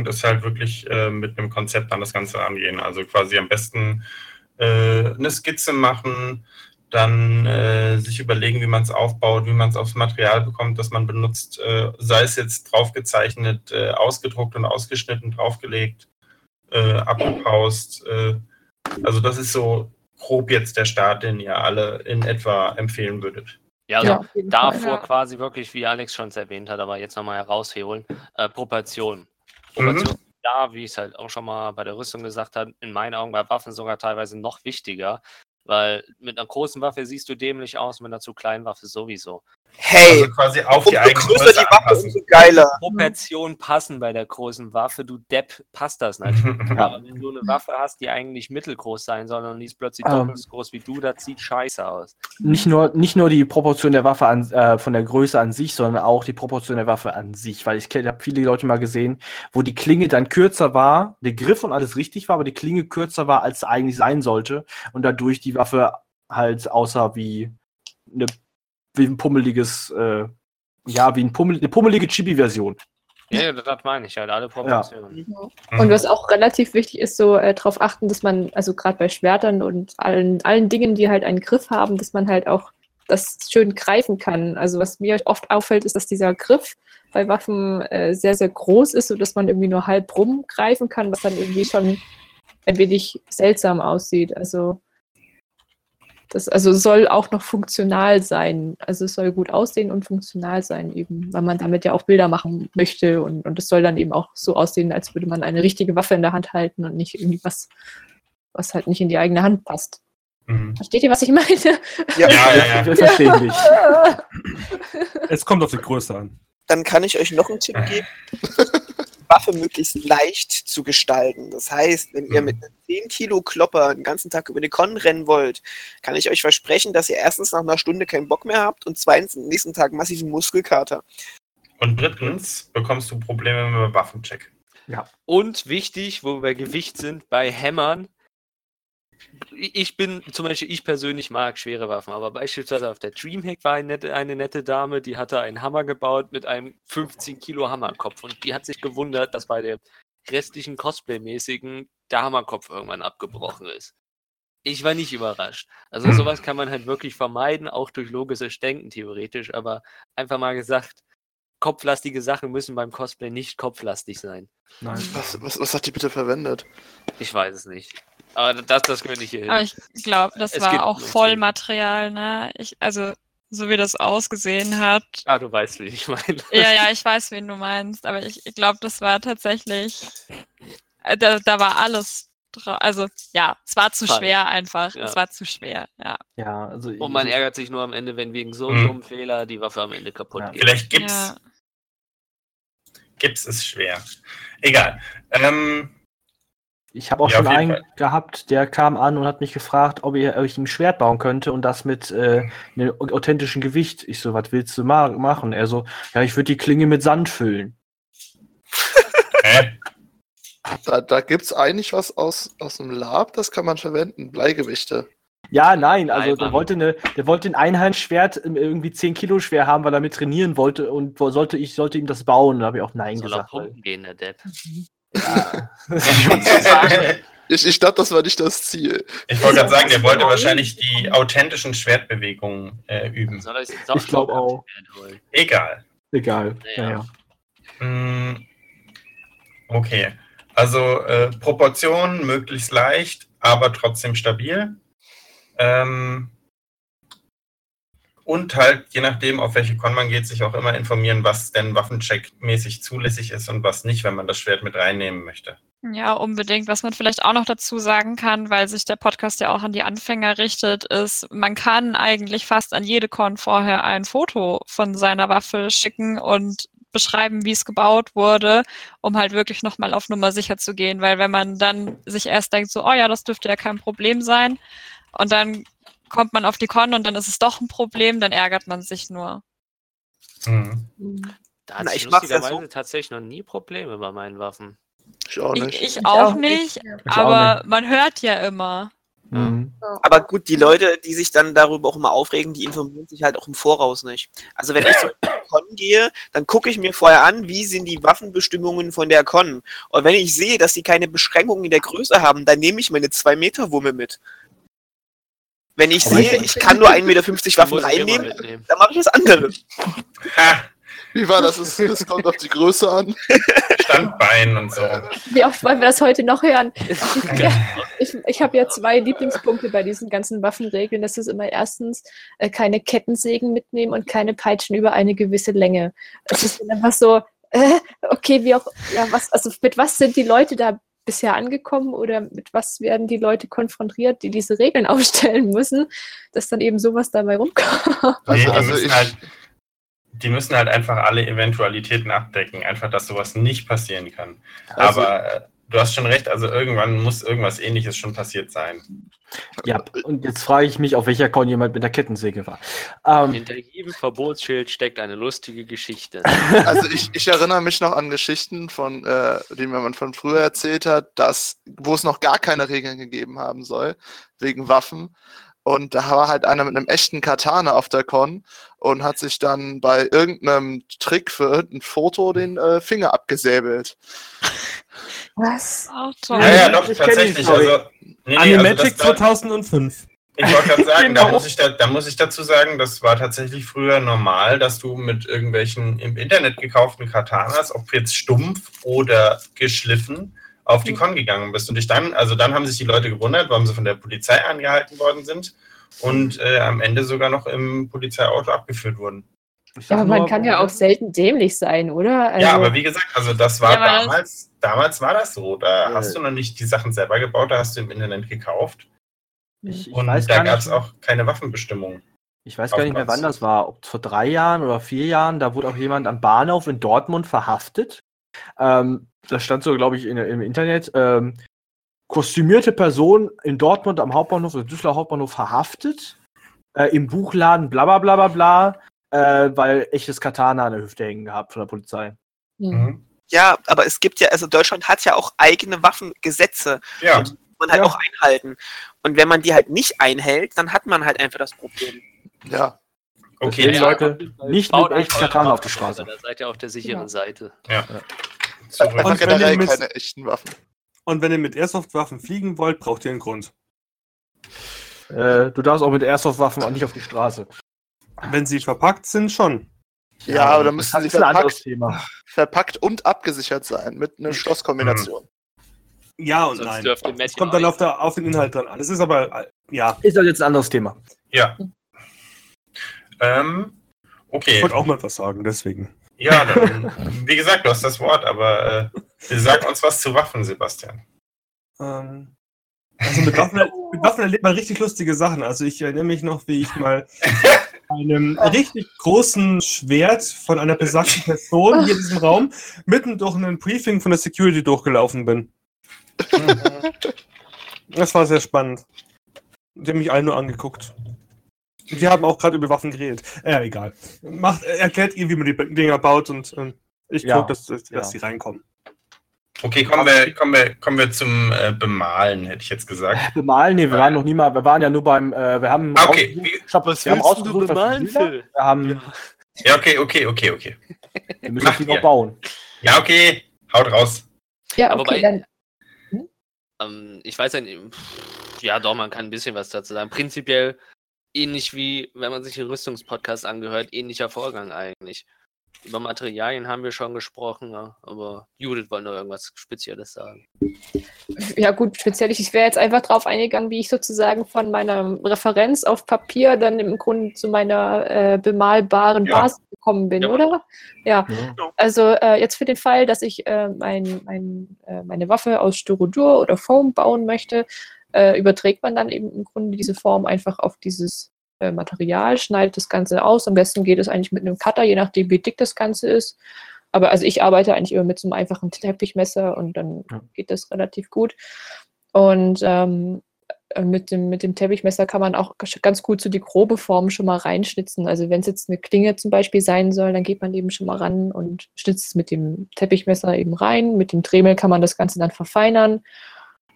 ist halt wirklich äh, mit einem Konzept an das Ganze angehen. Also quasi am besten äh, eine Skizze machen, dann äh, sich überlegen, wie man es aufbaut, wie man es aufs Material bekommt, das man benutzt, äh, sei es jetzt draufgezeichnet, äh, ausgedruckt und ausgeschnitten, draufgelegt, äh, abgepaust. Also das ist so grob jetzt der Start, den ihr alle in etwa empfehlen würdet. Ja, also Ja, davor Fall, ja. quasi wirklich, wie Alex schon erwähnt hat, aber jetzt nochmal herausholen, äh, Proportionen. Proportionen Mhm. da, wie ich es halt auch schon mal bei der Rüstung gesagt habe, in meinen Augen bei Waffen sogar teilweise noch wichtiger, weil mit einer großen Waffe siehst du dämlich aus, mit einer zu kleinen Waffe sowieso. Hey, Also quasi auf die eigene größer die Waffe, umso geiler. Proportionen passen bei der großen Waffe, du Depp, passt das nicht. Aber wenn du eine Waffe hast, die eigentlich mittelgroß sein soll und die ist plötzlich Ähm. doppelt so groß wie du, das sieht scheiße aus. Nicht nur, nicht nur die Proportion der Waffe an, äh, von der Größe an sich, sondern auch die Proportion der Waffe an sich. Weil ich habe viele Leute mal gesehen, wo die Klinge dann kürzer war, der Griff und alles richtig war, aber die Klinge kürzer war, als sie eigentlich sein sollte. Und dadurch die Waffe halt aussah wie, eine, wie ein pummeliges, äh, ja, wie ein Pummel, eine pummelige Chibi-Version. Ja, ja, das meine ich halt, alle Proportionen. Und was auch relativ wichtig ist, so äh, darauf achten, dass man, also gerade bei Schwertern und allen, allen Dingen, die halt einen Griff haben, dass man halt auch das schön greifen kann. Also was mir oft auffällt, ist, dass dieser Griff bei Waffen äh, sehr, sehr groß ist, sodass man irgendwie nur halb rumgreifen kann, was dann irgendwie schon ein wenig seltsam aussieht. Also das also soll auch noch funktional sein. Also es soll gut aussehen und funktional sein eben, weil man damit ja auch Bilder machen möchte und, und es soll dann eben auch so aussehen, als würde man eine richtige Waffe in der Hand halten und nicht irgendwie was, was halt nicht in die eigene Hand passt. Mhm. Versteht ihr, was ich meine? Ja, Ja, ja, ja. Verständlich. Es kommt auf die Größe an. Dann kann ich euch noch einen Tipp geben. Waffe möglichst leicht zu gestalten. Das heißt, wenn ihr Mhm. mit einem 10 Kilo Klopper den ganzen Tag über die Con rennen wollt, kann ich euch versprechen, dass ihr erstens nach einer Stunde keinen Bock mehr habt und zweitens am nächsten Tag massiven Muskelkater. Und drittens bekommst du Probleme mit dem Waffencheck. Und wichtig, wo wir bei Gewicht sind, bei Hämmern. Ich bin, zum Beispiel, ich persönlich mag schwere Waffen, aber beispielsweise auf der Dreamhack war eine nette, eine nette Dame, die hatte einen Hammer gebaut mit einem 15 Kilo Hammerkopf und die hat sich gewundert, dass bei der restlichen Cosplay-mäßigen der Hammerkopf irgendwann abgebrochen ist. Ich war nicht überrascht. Also Hm. sowas kann man halt wirklich vermeiden, auch durch logisches Denken theoretisch, aber einfach mal gesagt, kopflastige Sachen müssen beim Cosplay nicht kopflastig sein. Nein. Was, was, was hat die bitte verwendet? Ich weiß es nicht. Aber das, das gehört nicht hier hin. Aber ich glaube, das Es war auch Vollmaterial, ne? Ich, also, so wie das ausgesehen hat. ah, du weißt, wie ich meine. Ja, ja, ich weiß, wen du meinst, aber ich, ich glaube, das war tatsächlich. äh, Da, da war alles drauf. Also, ja, es war zu Falsch. schwer einfach. Ja. Es war zu schwer, ja. Ja, also Und man ärgert sich nur am Ende, wenn wegen so Mhm. einem dummen Fehler die Waffe am Ende kaputt Ja. geht. Vielleicht Gips. ja. Gips ist schwer. Egal. Ähm, Ich habe auch Ja, schon einen Fall. gehabt, der kam an und hat mich gefragt, ob ich, ob ich ein Schwert bauen könnte und das mit äh, einem authentischen Gewicht. Ich so, was willst du ma machen? Er so, ja, ich würde die Klinge mit Sand füllen. hä? Da, da gibt es eigentlich was aus, aus dem Lab, das kann man verwenden. Bleigewichte. Ja, nein, also Nein, der wollte, eine, der wollte ein Einhandschwert ähm, irgendwie 10 Kilo schwer haben, weil er mit trainieren wollte und wo- sollte ich sollte ihm das bauen. Da habe ich auch Nein Soll gesagt. pumpen gehen, der Depp. Ja. Ich, ich glaube, das war nicht das Ziel. Ich wollte gerade sagen, der wollte wahrscheinlich die authentischen Schwertbewegungen äh, üben. Soll sich Ich glaub auch. Egal. Egal. Naja. Naja. Mm, Okay. Also äh, Proportionen möglichst leicht, aber trotzdem stabil. Ähm, und halt, je nachdem, auf welche Con man geht, sich auch immer informieren, was denn Waffencheck-mäßig zulässig ist und was nicht, wenn man das Schwert mit reinnehmen möchte. Ja, unbedingt. Was man vielleicht auch noch dazu sagen kann, weil sich der Podcast ja auch an die Anfänger richtet, ist, man kann eigentlich fast an jede Con vorher ein Foto von seiner Waffe schicken und beschreiben, wie es gebaut wurde, um halt wirklich nochmal auf Nummer sicher zu gehen. Weil wenn man dann sich erst denkt, so, oh ja, das dürfte ja kein Problem sein, und dann kommt man auf die Con und dann ist es doch ein Problem, dann ärgert man sich nur. Mhm. Da hatte ich ich lustigerweise so. tatsächlich noch nie Probleme bei meinen Waffen. Ich auch Ich, nicht. ich Ich auch auch nicht, Ich auch aber man hört ja immer. Mhm. Aber gut, die Leute, die sich dann darüber auch immer aufregen, die informieren sich halt auch im Voraus nicht. Also wenn ich zur Con gehe, dann gucke ich mir vorher an, wie sind die Waffenbestimmungen von der Con. Und wenn ich sehe, dass sie keine Beschränkungen in der Größe haben, dann nehme ich meine 2-Meter-Wumme mit. Wenn ich Aber sehe, ich- kann nur 1,50 Meter Waffen reinnehmen, dann mache ich was anderes. Ha, Wie war das? Es, es kommt auf die Größe an. Standbein und so. Wie oft wollen wir das heute noch hören? Ja, ich ich habe ja zwei Lieblingspunkte bei diesen ganzen Waffenregeln. Das ist immer erstens äh, keine Kettensägen mitnehmen und keine Peitschen über eine gewisse Länge. Es ist einfach so, äh, okay, wie auch, ja, was, also mit was sind die Leute da bisher angekommen oder mit was werden die Leute konfrontiert, die diese Regeln aufstellen müssen, dass dann eben sowas dabei rumkommt. Nee, Also, die, also müssen ich, halt, die müssen halt einfach alle Eventualitäten abdecken. Einfach, dass sowas nicht passieren kann. Also- Aber äh, du hast schon recht, also irgendwann muss irgendwas ähnliches schon passiert sein. Ja, und jetzt frage ich mich, auf welcher Con jemand mit der Kettensäge war. Ähm, Hinter jedem Verbotsschild steckt eine lustige Geschichte. also ich, ich erinnere mich noch an Geschichten, von, äh, die mir man von früher erzählt hat, dass, wo es noch gar keine Regeln gegeben haben soll, wegen Waffen. Und da war halt einer mit einem echten Katana auf der Con und hat sich dann bei irgendeinem Trick für irgendein Foto den äh, Finger abgesäbelt. Was? Auch toll. Ja, ja, doch, Ich tatsächlich. Also, nee, nee, also Animagic da, 2005. ich wollte gerade sagen, da Genau. muss, ich da, da muss ich dazu sagen, das war tatsächlich früher normal, dass du mit irgendwelchen im Internet gekauften Katanas, ob jetzt stumpf oder geschliffen, auf die Con gegangen bist. Und dich dann, also dann haben sich die Leute gewundert, warum sie von der Polizei angehalten worden sind und äh, am Ende sogar noch im Polizeiauto abgeführt wurden. Ja, aber man kann ja auch selten dämlich sein, oder? Also, ja, aber wie gesagt, also das war Ja, damals, damals war das so. Da Äh. hast du noch nicht die Sachen selber gebaut, da hast du im Internet gekauft. Ich, ich und weiß da gab es auch keine Waffenbestimmung. ich weiß gar nicht mehr, wann das war. Ob vor drei Jahren oder vier Jahren, da wurde auch jemand am Bahnhof in Dortmund verhaftet. Ähm, das stand so, glaube ich, in, im Internet. Ähm, kostümierte Person in Dortmund am Hauptbahnhof, oder Düsseldorf Hauptbahnhof verhaftet. Äh, Im Buchladen, bla bla bla bla bla. Äh, weil echtes Katana an der Hüfte hängen gehabt von der Polizei. hm. Mhm. Ja, aber es gibt ja, also Deutschland hat ja auch eigene Waffengesetze, Ja, die man halt Ja. auch einhalten. Und wenn man die halt nicht einhält, dann hat man halt einfach das Problem. Ja, okay. Deswegen, Ja, Leute, nicht mit echtem einfach Katana eure auf die Straße. Da seid ihr auf der sicheren Ja. Seite. zurück. einfach Und wenn generell keine echten Waffen. Und wenn ihr mit Airsoft-Waffen fliegen wollt, braucht ihr einen Grund. Äh, du darfst auch mit Airsoft-Waffen auch nicht auf die Straße. Wenn sie verpackt sind, schon. Ja, aber da das müssen sie ist ein anderes verpackt, Thema. verpackt und abgesichert sein mit einer Schlusskombination. Ja und Sonst nein. Matt kommt ja dann auf, der, auf den Inhalt dran an. Es ist aber, äh, ja, Ist das jetzt ein anderes Thema? Ja. Ähm, ich okay. wollte auch mal was sagen, deswegen. Ja, dann, wie gesagt, du hast das Wort, aber äh, sag uns was zu Waffen, Sebastian. Ähm, also mit Waffen, mit Waffen erlebt man richtig lustige Sachen. Also ich erinnere mich noch, wie ich mal einem richtig großen Schwert von einer besagten Person hier in diesem Raum mitten durch einen Briefing von der Security durchgelaufen bin. Das war sehr spannend. Die haben mich alle nur angeguckt. Wir haben auch gerade über Waffen geredet. Äh, egal. Macht, erklärt ihr, wie man die Dinger baut und ähm, ich Ja. gucke, dass, dass, dass Ja. die reinkommen. Okay, kommen wir, kommen wir, kommen wir zum äh, Bemalen, hätte ich jetzt gesagt. Bemalen? Nee, wir waren noch nie mal, wir waren ja nur beim, äh, wir haben Ah, okay. Stopp, Was wir haben rausgesucht, bemalen. Phil? Wir haben, Ja, okay, okay, okay, okay. wir müssen die noch bauen. Ja, okay, haut raus. Ja, Aber okay, bei- dann. Ähm, ich weiß ja nicht, ja doch, man kann ein bisschen was dazu sagen. Prinzipiell ähnlich wie, wenn man sich den Rüstungspodcast angehört, ähnlicher Vorgang eigentlich. Über Materialien haben wir schon gesprochen, ja, aber Judith wollte noch irgendwas Spezielles sagen. Ja gut, speziell ich, ich wäre jetzt einfach drauf eingegangen, wie ich sozusagen von meiner Referenz auf Papier dann im Grunde zu meiner äh, bemalbaren Ja. Basis gekommen bin, Ja. oder? Ja, Ja. also äh, jetzt für den Fall, dass ich äh, mein, mein, äh, meine Waffe aus Styrodur oder Foam bauen möchte, äh, überträgt man dann eben im Grunde diese Form einfach auf dieses äh, Material, schneidet das Ganze aus. Am besten geht es eigentlich mit einem Cutter, je nachdem, wie dick das Ganze ist. Aber also ich arbeite eigentlich immer mit so einem einfachen Teppichmesser und dann Ja. geht das relativ gut. Und ähm, äh, mit dem, mit dem Teppichmesser kann man auch ganz gut so die grobe Form schon mal reinschnitzen. Also wenn es jetzt eine Klinge zum Beispiel sein soll, dann geht man eben schon mal ran und schnitzt es mit dem Teppichmesser eben rein. Mit dem Dremel kann man das Ganze dann verfeinern.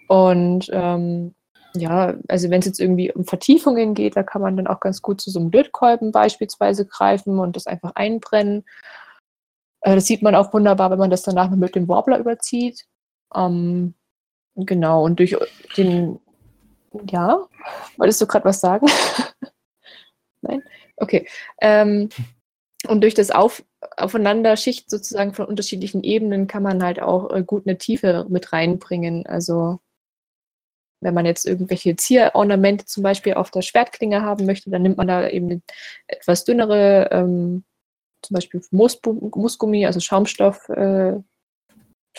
Und ähm, ja, also wenn es jetzt irgendwie um Vertiefungen geht, da kann man dann auch ganz gut zu so einem Lötkolben beispielsweise greifen und das einfach einbrennen. Äh, das sieht man auch wunderbar, wenn man das danach noch mit dem Warbler überzieht. Ähm, genau, und durch den, ja, wolltest du gerade was sagen? Nein? Okay. Ähm, und durch das Auf Aufeinanderschicht sozusagen von unterschiedlichen Ebenen kann man halt auch äh, gut eine Tiefe mit reinbringen. Also wenn man jetzt irgendwelche Zierornamente zum Beispiel auf der Schwertklinge haben möchte, dann nimmt man da eben etwas dünnere, ähm, zum Beispiel Moosgummi, also Schaumstoffplatte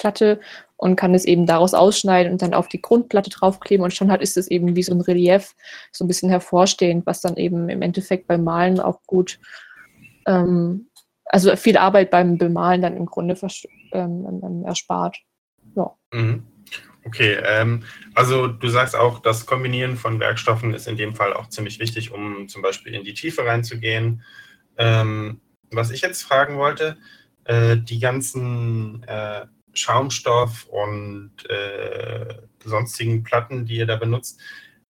äh, und kann es eben daraus ausschneiden und dann auf die Grundplatte draufkleben und schon hat ist es eben wie so ein Relief, so ein bisschen hervorstehend, was dann eben im Endeffekt beim Malen auch gut, ähm, also viel Arbeit beim Bemalen dann im Grunde ähm, erspart. Ja. Mhm. Okay, ähm, also du sagst auch, das Kombinieren von Werkstoffen ist in dem Fall auch ziemlich wichtig, um zum Beispiel in die Tiefe reinzugehen. Ähm, was ich jetzt fragen wollte, äh, die ganzen äh, Schaumstoff und äh, sonstigen Platten, die ihr da benutzt,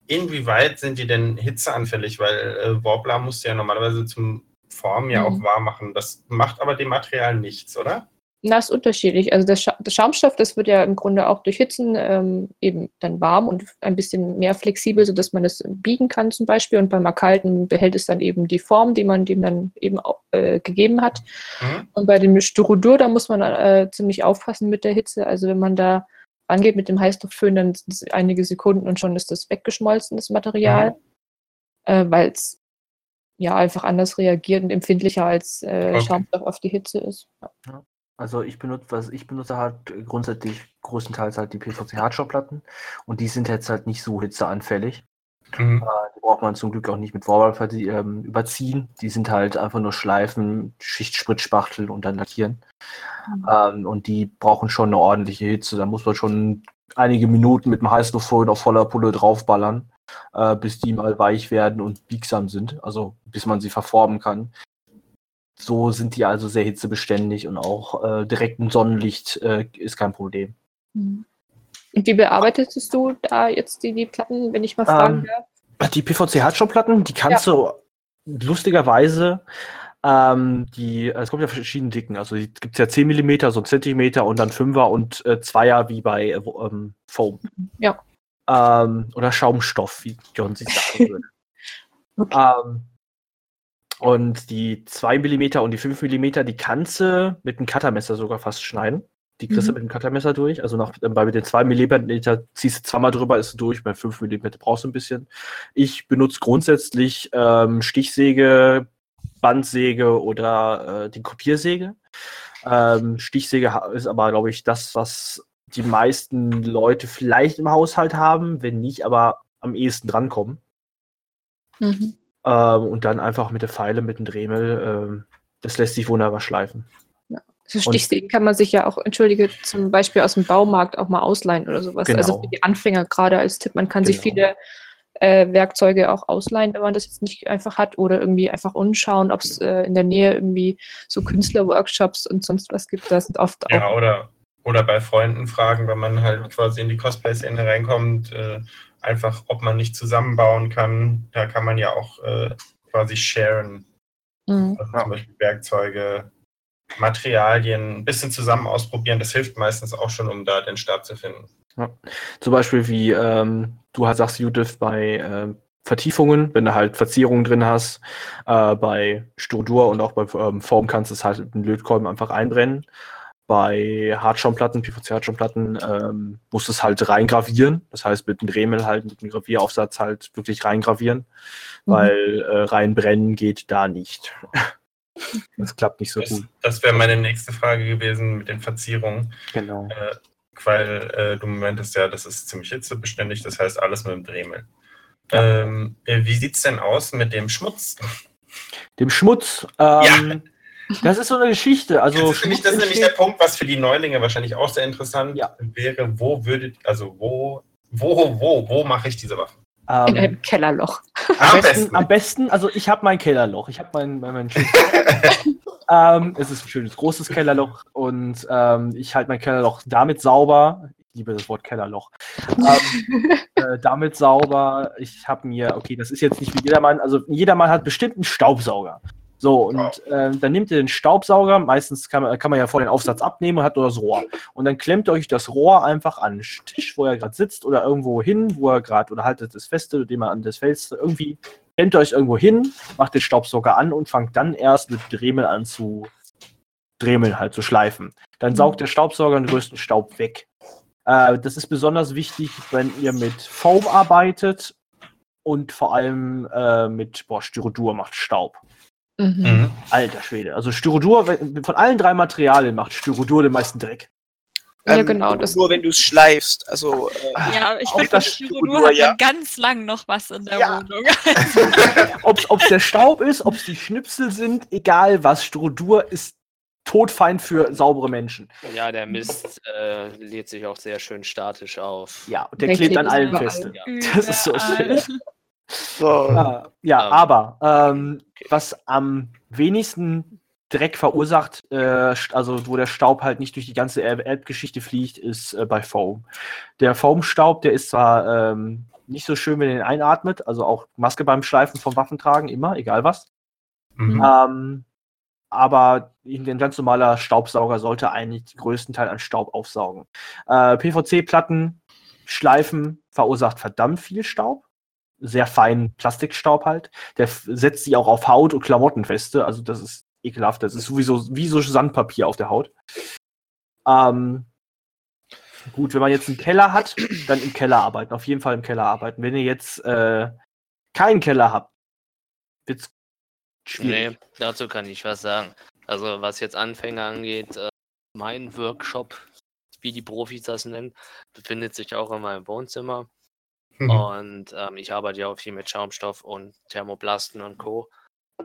inwieweit sind die denn hitzeanfällig? Weil äh, Warbler musst du ja normalerweise zum Formen ja auch mhm. warm machen. Das macht aber dem Material nichts, oder? Na, ist unterschiedlich. Also der, Scha der, Schaumstoff, das wird ja im Grunde auch durch Hitzen ähm, eben dann warm und ein bisschen mehr flexibel, sodass man es biegen kann zum Beispiel. Und beim Kalten behält es dann eben die Form, die man dem dann eben auch, äh, gegeben hat. Mhm. Und bei dem Styrodur, da muss man äh, ziemlich aufpassen mit der Hitze. Also wenn man da angeht mit dem Heißluftföhn, dann sind es einige Sekunden und schon ist das weggeschmolzen, das Material. Mhm. Äh, Weil es ja einfach anders reagiert und empfindlicher als äh, okay. Schaumstoff auf die Hitze ist. Ja. Also ich benutze, was ich benutze halt grundsätzlich größtenteils halt die PVC-Hardshop-Platten und die sind jetzt halt nicht so hitzeanfällig. Mhm. Äh, die braucht man zum Glück auch nicht mit Warbler ähm, überziehen. Die sind halt einfach nur Schleifen, Schicht Spritzspachtel und dann lackieren. Mhm. Ähm, und die brauchen schon eine ordentliche Hitze. Da muss man schon einige Minuten mit dem Heißluftföhn auf voller Pulle draufballern, äh, bis die mal weich werden und biegsam sind. Also bis man sie verformen kann. So sind die also sehr hitzebeständig und auch äh, direktem Sonnenlicht äh, ist kein Problem. Mhm. Und wie bearbeitest du da jetzt die, die Platten, wenn ich mal fragen ähm, darf? Die PVC-Hartschaumplatten, die kannst ja. du lustigerweise, ähm, die, es kommt ja verschiedene Dicken, also gibt es ja 10 mm, so Zentimeter und dann 5er und äh, 2er wie bei äh, ähm, Foam. Ja. Ähm, oder Schaumstoff, wie John sich sagen würde. okay. Und die 2 mm und die 5 mm, die kannst du mit einem Cuttermesser sogar fast schneiden. Die kriegst du mhm. mit dem Cuttermesser durch. Also nach, bei den 2 mm ziehst du zweimal drüber, ist du durch. Bei 5 mm brauchst du ein bisschen. Ich benutze grundsätzlich ähm, Stichsäge, Bandsäge oder äh, die Kopiersäge. Ähm, Stichsäge ist aber, glaube ich, das, was die meisten Leute vielleicht im Haushalt haben, wenn nicht, aber am ehesten drankommen. Mhm. Ähm, und dann einfach mit der Pfeile, mit dem Dremel, ähm, das lässt sich wunderbar schleifen. Ja. So Stichsägen kann man sich ja auch, entschuldige, zum Beispiel aus dem Baumarkt auch mal ausleihen oder sowas. Genau. Also für die Anfänger gerade als Tipp, man kann genau. sich viele äh, Werkzeuge auch ausleihen, wenn man das jetzt nicht einfach hat oder irgendwie einfach umschauen, ob es äh, in der Nähe irgendwie so Künstlerworkshops und sonst was gibt. Das sind oft ja, auch. Oder, oder bei Freunden fragen, wenn man halt quasi in die Cosplay-Szene reinkommt, äh, einfach, ob man nicht zusammenbauen kann. Da kann man ja auch äh, quasi sharen. Mhm. Also zum Beispiel Werkzeuge, Materialien ein bisschen zusammen ausprobieren. Das hilft meistens auch schon, um da den Start zu finden. Ja. Zum Beispiel wie ähm, du halt sagst, Judith, bei äh, Vertiefungen, wenn du halt Verzierungen drin hast, äh, bei Struktur und auch bei ähm, Form kannst du es halt mit einem Lötkolben einfach einbrennen. Bei Hartschaumplatten, PVC-Hartschaumplatten, ähm, musst du es halt reingravieren. Das heißt, mit einem Dremel halt, mit einem Gravieraufsatz halt wirklich reingravieren, mhm. weil äh, reinbrennen geht da nicht. das klappt nicht so das, gut. Das wäre meine nächste Frage gewesen mit den Verzierungen. Genau. Äh, weil äh, du meintest ja, das ist ziemlich hitzebeständig, das heißt alles mit dem Dremel. Ja. Ähm, äh, wie sieht es denn aus mit dem Schmutz? Dem Schmutz? Ähm, ja. Das ist so eine Geschichte. Also das, ist, das ist nämlich der Punkt, was für die Neulinge wahrscheinlich auch sehr interessant ja. wäre. Wo würdet, also wo, wo, wo, wo mache ich diese Waffen? Ähm, In einem Kellerloch. Am besten, am besten also ich habe mein Kellerloch. Ich habe mein, mein, mein ähm, Es ist ein schönes großes Kellerloch und ähm, ich halte mein Kellerloch damit sauber. Ich liebe das Wort Kellerloch. ähm, äh, damit sauber. Ich habe mir, okay, das ist jetzt nicht wie jedermann, also jedermann hat bestimmt einen Staubsauger. So, und äh, dann nehmt ihr den Staubsauger, meistens kann man, kann man ja vor den Aufsatz abnehmen und hat nur das Rohr. Und dann klemmt ihr euch das Rohr einfach an den Tisch, wo er gerade sitzt, oder irgendwo hin, wo er gerade, oder haltet es fest, indem er an das Fels irgendwie, klemmt euch irgendwo hin, macht den Staubsauger an und fangt dann erst mit Dremel an zu Dremeln halt zu schleifen. Dann saugt der Staubsauger den größten Staub weg. Äh, das ist besonders wichtig, wenn ihr mit Foam arbeitet und vor allem äh, mit boah, Styrodur macht Staub. Mhm. Mhm. Alter Schwede. Also Styrodur, von allen drei Materialien macht Styrodur den meisten Dreck. Ja, Ähm, genau, das- Nur wenn du es schleifst. Also, äh, Ja, ich finde, Styrodur Styrodur, hat ja. ganz lang noch was in der Ja. Wohnung. Ob es der Staub ist, ob es die Schnipsel sind, egal was. Styrodur ist todfeind für saubere Menschen. Ja, der Mist äh, lädt sich auch sehr schön statisch auf. Ja, und der, Der klebt klebt an allen überall. fest. Ja. Das ist so schön. So, Ja, ja Ähm, aber ähm, was am wenigsten Dreck verursacht, äh, also wo der Staub halt nicht durch die ganze Erdgeschichte fliegt, ist äh, bei Foam. Der Foamstaub, der ist zwar ähm, nicht so schön, wenn ihr ihn einatmet, also auch Maske beim Schleifen vom Waffentragen, immer, egal was. Mhm. Ähm, aber ein ganz normaler Staubsauger sollte eigentlich den größten Teil an Staub aufsaugen. Äh, PVC-Platten schleifen verursacht verdammt viel Staub. Sehr feinen Plastikstaub halt. Der setzt sich auch auf Haut und Klamotten feste. Also das ist ekelhaft. Das ist sowieso wie so Sandpapier auf der Haut. Ähm, gut, wenn man jetzt einen Keller hat, dann im Keller arbeiten. Auf jeden Fall im Keller arbeiten. Wenn ihr jetzt äh, keinen Keller habt, wird's schwierig. Nee, dazu kann ich was sagen. Also was jetzt Anfänger angeht, äh, mein Workshop, wie die Profis das nennen, befindet sich auch in meinem Wohnzimmer. Mhm. Und ähm, ich arbeite ja auch viel mit Schaumstoff und Thermoplasten und Co.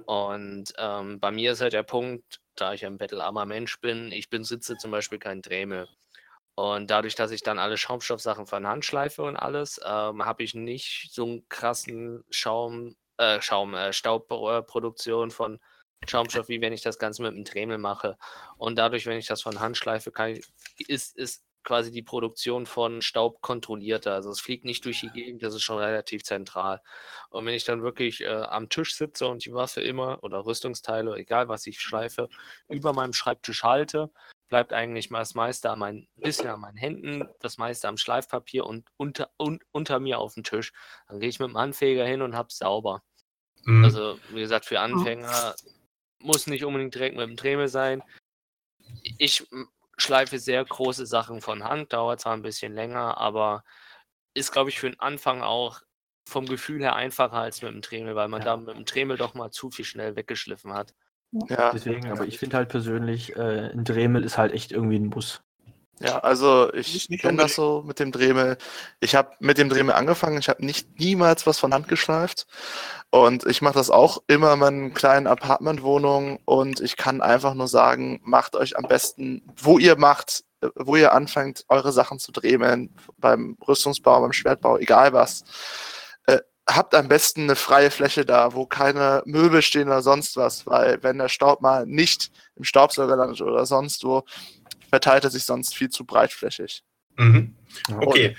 Und ähm, bei mir ist halt der Punkt, da ich ein bettelarmer Mensch bin, ich besitze zum Beispiel kein Dremel. Und dadurch, dass ich dann alle Schaumstoffsachen von Hand schleife und alles, ähm, habe ich nicht so einen krassen Schaum, äh, Schaum, äh, Staubproduktion von Schaumstoff, wie wenn ich das Ganze mit einem Dremel mache. Und dadurch, wenn ich das von Hand schleife, kann ich, ist, ist quasi die Produktion von Staub kontrollierter. Also es fliegt nicht durch die Gegend, das ist schon relativ zentral. Und wenn ich dann wirklich äh, am Tisch sitze und die Waffe immer oder Rüstungsteile, egal was ich schleife, über meinem Schreibtisch halte, bleibt eigentlich mal das meiste an meinen, bisschen an meinen Händen, das meiste am Schleifpapier und unter, un, unter mir auf dem Tisch. Dann gehe ich mit dem Handfeger hin und hab's sauber. Mhm. Also, wie gesagt, für Anfänger muss nicht unbedingt direkt mit dem Dremel sein. Ich schleife sehr große Sachen von Hand, dauert zwar ein bisschen länger, aber ist, glaube ich, für den Anfang auch vom Gefühl her einfacher als mit dem Dremel, weil man Ja. da mit dem Dremel doch mal zu viel schnell weggeschliffen hat. ja. Deswegen, aber ich finde halt persönlich, äh, ein Dremel ist halt echt irgendwie ein Muss. Ja, also ich kenne das so mit dem Dremel. Ich habe mit dem Dremel angefangen. Ich habe nicht niemals was von Hand geschleift. Und ich mache das auch immer in meinen kleinen Apartmentwohnungen. Und ich kann einfach nur sagen, macht euch am besten, wo ihr macht, äh, wo ihr anfangt, eure Sachen zu dremeln, beim Rüstungsbau, beim Schwertbau, egal was. Äh, habt am besten eine freie Fläche da, wo keine Möbel stehen oder sonst was, weil wenn der Staub mal nicht im Staubsauger landet oder sonst wo, verteilt er sich sonst viel zu breitflächig. Mhm. Okay.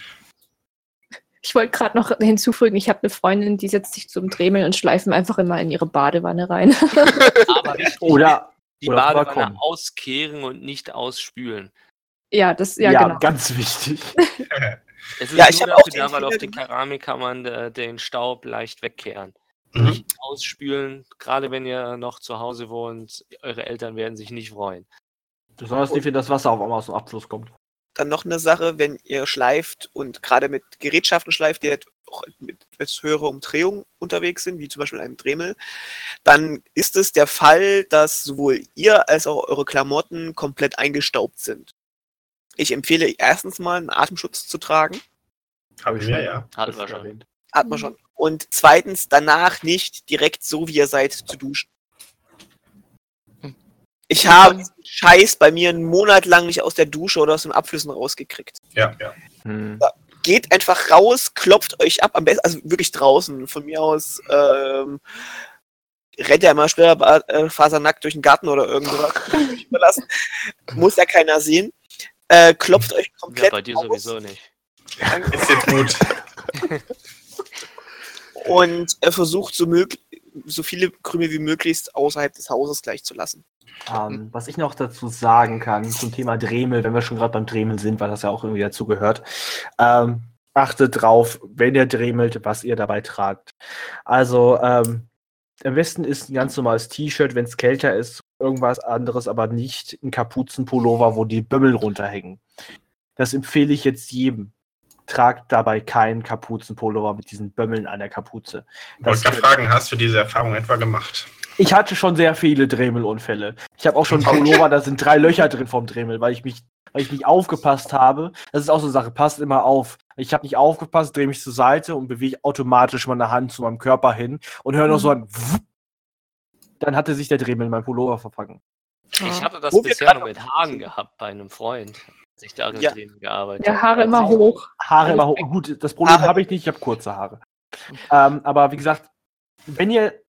Ich wollte gerade noch hinzufügen, ich habe eine Freundin, die setzt sich zum Dremeln und schleifen einfach immer in ihre Badewanne rein. Aber Oder, die oder Badewanne Balkon. auskehren und nicht ausspülen. ja, das, ja, ja, genau. ganz wichtig. Es ist Ja, ich nur hab auch den weil auf gemacht. Keramik kann man äh, den Staub leicht wegkehren. Mhm. Nicht ausspülen, gerade wenn ihr noch zu Hause wohnt, eure Eltern werden sich nicht freuen. Besonders nicht, wenn das Wasser auf einmal aus dem Abfluss kommt. Dann noch eine Sache, wenn ihr schleift und gerade mit Gerätschaften schleift, die halt auch mit etwas höherer Umdrehung unterwegs sind, wie zum Beispiel einem Dremel, dann ist es der Fall, dass sowohl ihr als auch eure Klamotten komplett eingestaubt sind. Ich empfehle erstens mal einen Atemschutz zu tragen, Haben wir, ja. Hatten wir schon. Mhm. hat man schon. Und zweitens danach nicht direkt so, wie ihr seid, zu duschen. Ich habe diesen Scheiß bei mir einen Monat lang nicht aus der Dusche oder aus den Abflüssen rausgekriegt. Ja, ja. Hm. geht einfach raus, klopft euch ab, am besten, also wirklich draußen, von mir aus, ähm, rennt ja mal schneller äh, fasernackt durch den Garten oder irgendwas. Euch überlassen. Muss ja keiner sehen. äh, klopft euch Ja, komplett bei dir aus sowieso nicht. Ist jetzt gut. und äh, versucht so, mög- so viele Krümel wie möglichst außerhalb des Hauses gleich zu lassen. Ähm, was ich noch dazu sagen kann zum Thema Dremel, wenn wir schon gerade beim Dremel sind, weil das ja auch irgendwie dazu gehört, ähm, achtet drauf, wenn ihr dremelt, was ihr dabei tragt. Also ähm, am besten ist ein ganz normales T-Shirt, wenn es kälter ist, irgendwas anderes, aber nicht ein Kapuzenpullover, wo die Bömmel runterhängen. Das empfehle ich jetzt jedem. Tragt dabei keinen Kapuzenpullover mit diesen Bömmeln an der Kapuze. Ich wollte gerade fragen, hast du diese Erfahrung etwa gemacht? Ich hatte schon sehr viele Dremelunfälle. Ich habe auch schon Pullover, da sind drei Löcher drin vom Dremel, weil ich mich, weil ich nicht aufgepasst habe. Das ist auch so eine Sache, passt immer auf. Ich habe nicht aufgepasst, drehe mich zur Seite und bewege automatisch meine Hand zu meinem Körper hin und höre noch so ein Wupp. Dann hatte sich der Dremel in meinem Pullover verfangen. Ich hatte das Wo bisher nur mit Haaren gehabt bei einem Freund, als ich da Ja. drin gearbeitet Ja, Haare immer Also, hoch. Haare immer hoch. Gut, das Problem habe ich nicht, ich habe kurze Haare. Ähm, aber wie gesagt, wenn ihr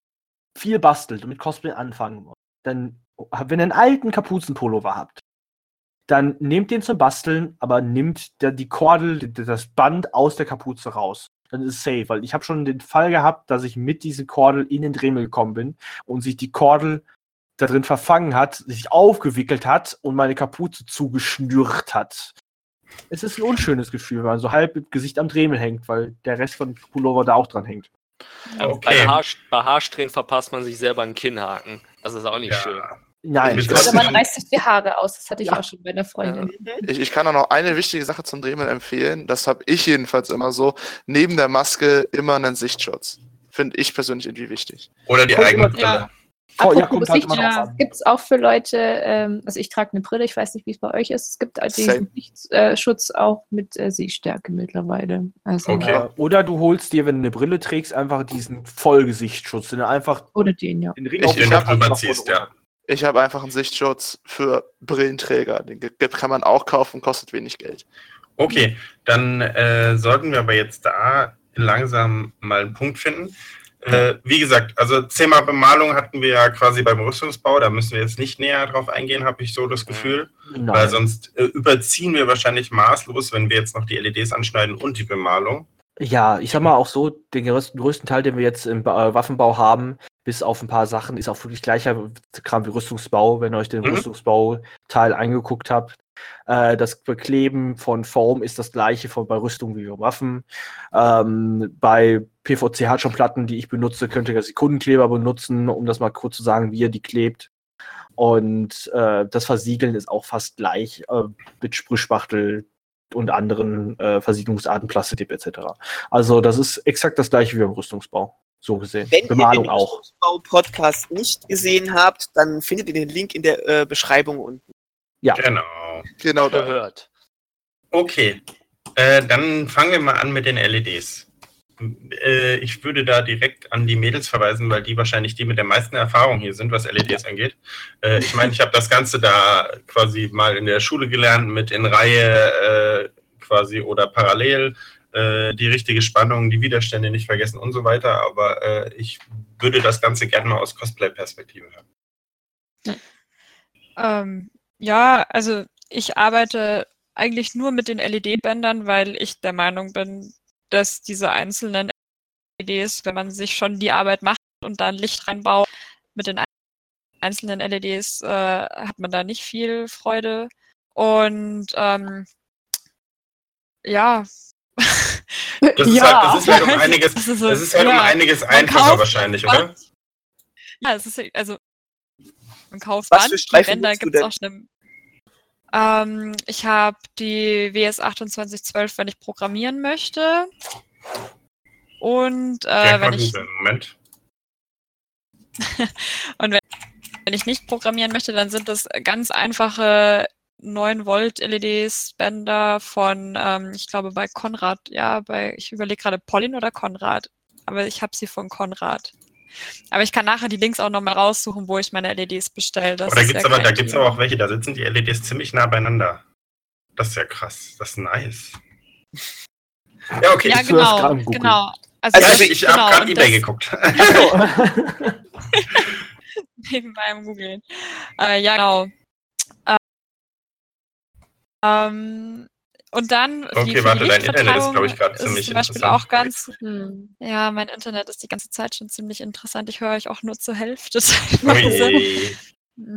viel bastelt und mit Cosplay anfangen wollt, dann, wenn ihr einen alten Kapuzenpullover habt, dann nehmt den zum Basteln, aber nimmt der, die Kordel, das Band aus der Kapuze raus. Dann ist es safe, weil ich habe schon den Fall gehabt, dass ich mit diesem Kordel in den Dremel gekommen bin und sich die Kordel da drin verfangen hat, sich aufgewickelt hat und meine Kapuze zugeschnürt hat. Es ist ein unschönes Gefühl, wenn man so halb mit Gesicht am Dremel hängt, weil der Rest von Pullover da auch dran hängt. Bei, Okay. Haar, bei Haarsträhnen verpasst man sich selber einen Kinnhaken. Das ist auch nicht schön. Ja. Nein, Mit Oder man reißt sich die Haare aus. Das hatte ich Ja. auch schon bei einer Freundin. Ich, ich kann auch noch eine wichtige Sache zum Dremel empfehlen. Das habe ich jedenfalls immer so. Neben der Maske immer einen Sichtschutz. Finde ich persönlich irgendwie wichtig. Oder die eigene Brille. Oh, ja, kommt halt an. gibt es auch für Leute, ähm, also ich trage eine Brille, ich weiß nicht, wie es bei euch ist. Es gibt halt Same. diesen Sichtschutz auch mit äh, Sehstärke mittlerweile. Also, Okay. Äh, Oder du holst dir, wenn du eine Brille trägst, einfach diesen Vollgesichtsschutz, den du einfach Oder den, ja. den Ring Ich auf den noch ja. Ich habe einfach einen Sichtschutz für Brillenträger. Den kann man auch kaufen, kostet wenig Geld. Okay, dann äh, sollten wir aber jetzt da langsam mal einen Punkt finden. Äh, wie gesagt, also Thema Bemalung hatten wir ja quasi beim Rüstungsbau, da müssen wir jetzt nicht näher drauf eingehen, habe ich so das Gefühl, weil Nein. sonst äh, überziehen wir wahrscheinlich maßlos, wenn wir jetzt noch die LEDs anschneiden und die Bemalung. Ja, ich sag mal auch so, den größten, größten Teil, den wir jetzt im äh, Waffenbau haben, bis auf ein paar Sachen, ist auch wirklich gleicher Kram wie Rüstungsbau, wenn ihr euch den Mhm. Rüstungsbau-Teil angeguckt habt. Äh, das Bekleben von Foam ist das gleiche von, bei Rüstung wie bei Waffen. Ähm, bei PVC-Hartschonplatten, die ich benutze, könnt ihr Sekundenkleber benutzen, um das mal kurz zu sagen, wie ihr die klebt. Und äh, das Versiegeln ist auch fast gleich äh, mit Sprühspachtel und anderen äh, Versiegelungsarten, Plastik etc. Also das ist exakt das gleiche wie beim Rüstungsbau, so gesehen. Wenn Bemalung ihr den. Rüstungsbau-Podcast nicht gesehen habt, dann findet ihr den Link in der äh, Beschreibung unten. Ja. Genau. Genau da. Gehört. Okay, äh, dann fangen wir mal an mit den LEDs. Äh, ich würde da direkt an die Mädels verweisen, weil die wahrscheinlich die mit der meisten Erfahrung hier sind, was LEDs angeht. Äh, ich meine, ich habe das Ganze da quasi mal in der Schule gelernt, mit in Reihe äh, quasi oder parallel äh, die richtige Spannung, die Widerstände nicht vergessen und so weiter. Aber äh, ich würde das Ganze gerne mal aus Cosplay-Perspektive hören. Ähm, ja, also ich arbeite eigentlich nur mit den LED-Bändern, weil ich der Meinung bin, dass diese einzelnen LEDs, wenn man sich schon die Arbeit macht und dann Licht reinbaut, mit den einzelnen LEDs äh, hat man da nicht viel Freude. Und ähm, ja. Das ist, halt, das ist halt um einiges, Das ist so- das ist halt um ja. einiges einfacher wahrscheinlich, oder? Ja, es ist also man kauft Was für die gibt es denn? auch schon im ähm, ich habe die WS 2812, wenn ich programmieren möchte. Und äh, wenn ich. Moment. und wenn, wenn ich nicht programmieren möchte, dann sind das ganz einfache 9 Volt LEDs Bänder von, ähm, ich glaube bei Konrad, ja, bei ich überlege gerade Pollin oder Konrad, aber ich habe sie von Konrad. Aber ich kann nachher die Links auch nochmal raussuchen, wo ich meine LEDs bestelle. Das Aber da gibt es aber, da gibt's aber auch welche, da sitzen die LEDs ziemlich nah beieinander. Das ist ja krass. Das ist nice. Ja, okay. Ja, Ich will das genau, gerade googeln. genau. Also, Also ich ich genau, habe gerade Ebay geguckt. neben meinem Googlen. Äh, ja, genau. Äh, Ähm, und dann die, Okay, für warte, die dein Internet ist, glaube ich, gerade ziemlich zum Beispiel interessant. auch ganz, Hm. ja, mein Internet ist die ganze Zeit schon ziemlich interessant. Ich höre euch auch nur zur Hälfte teilweise. Ui.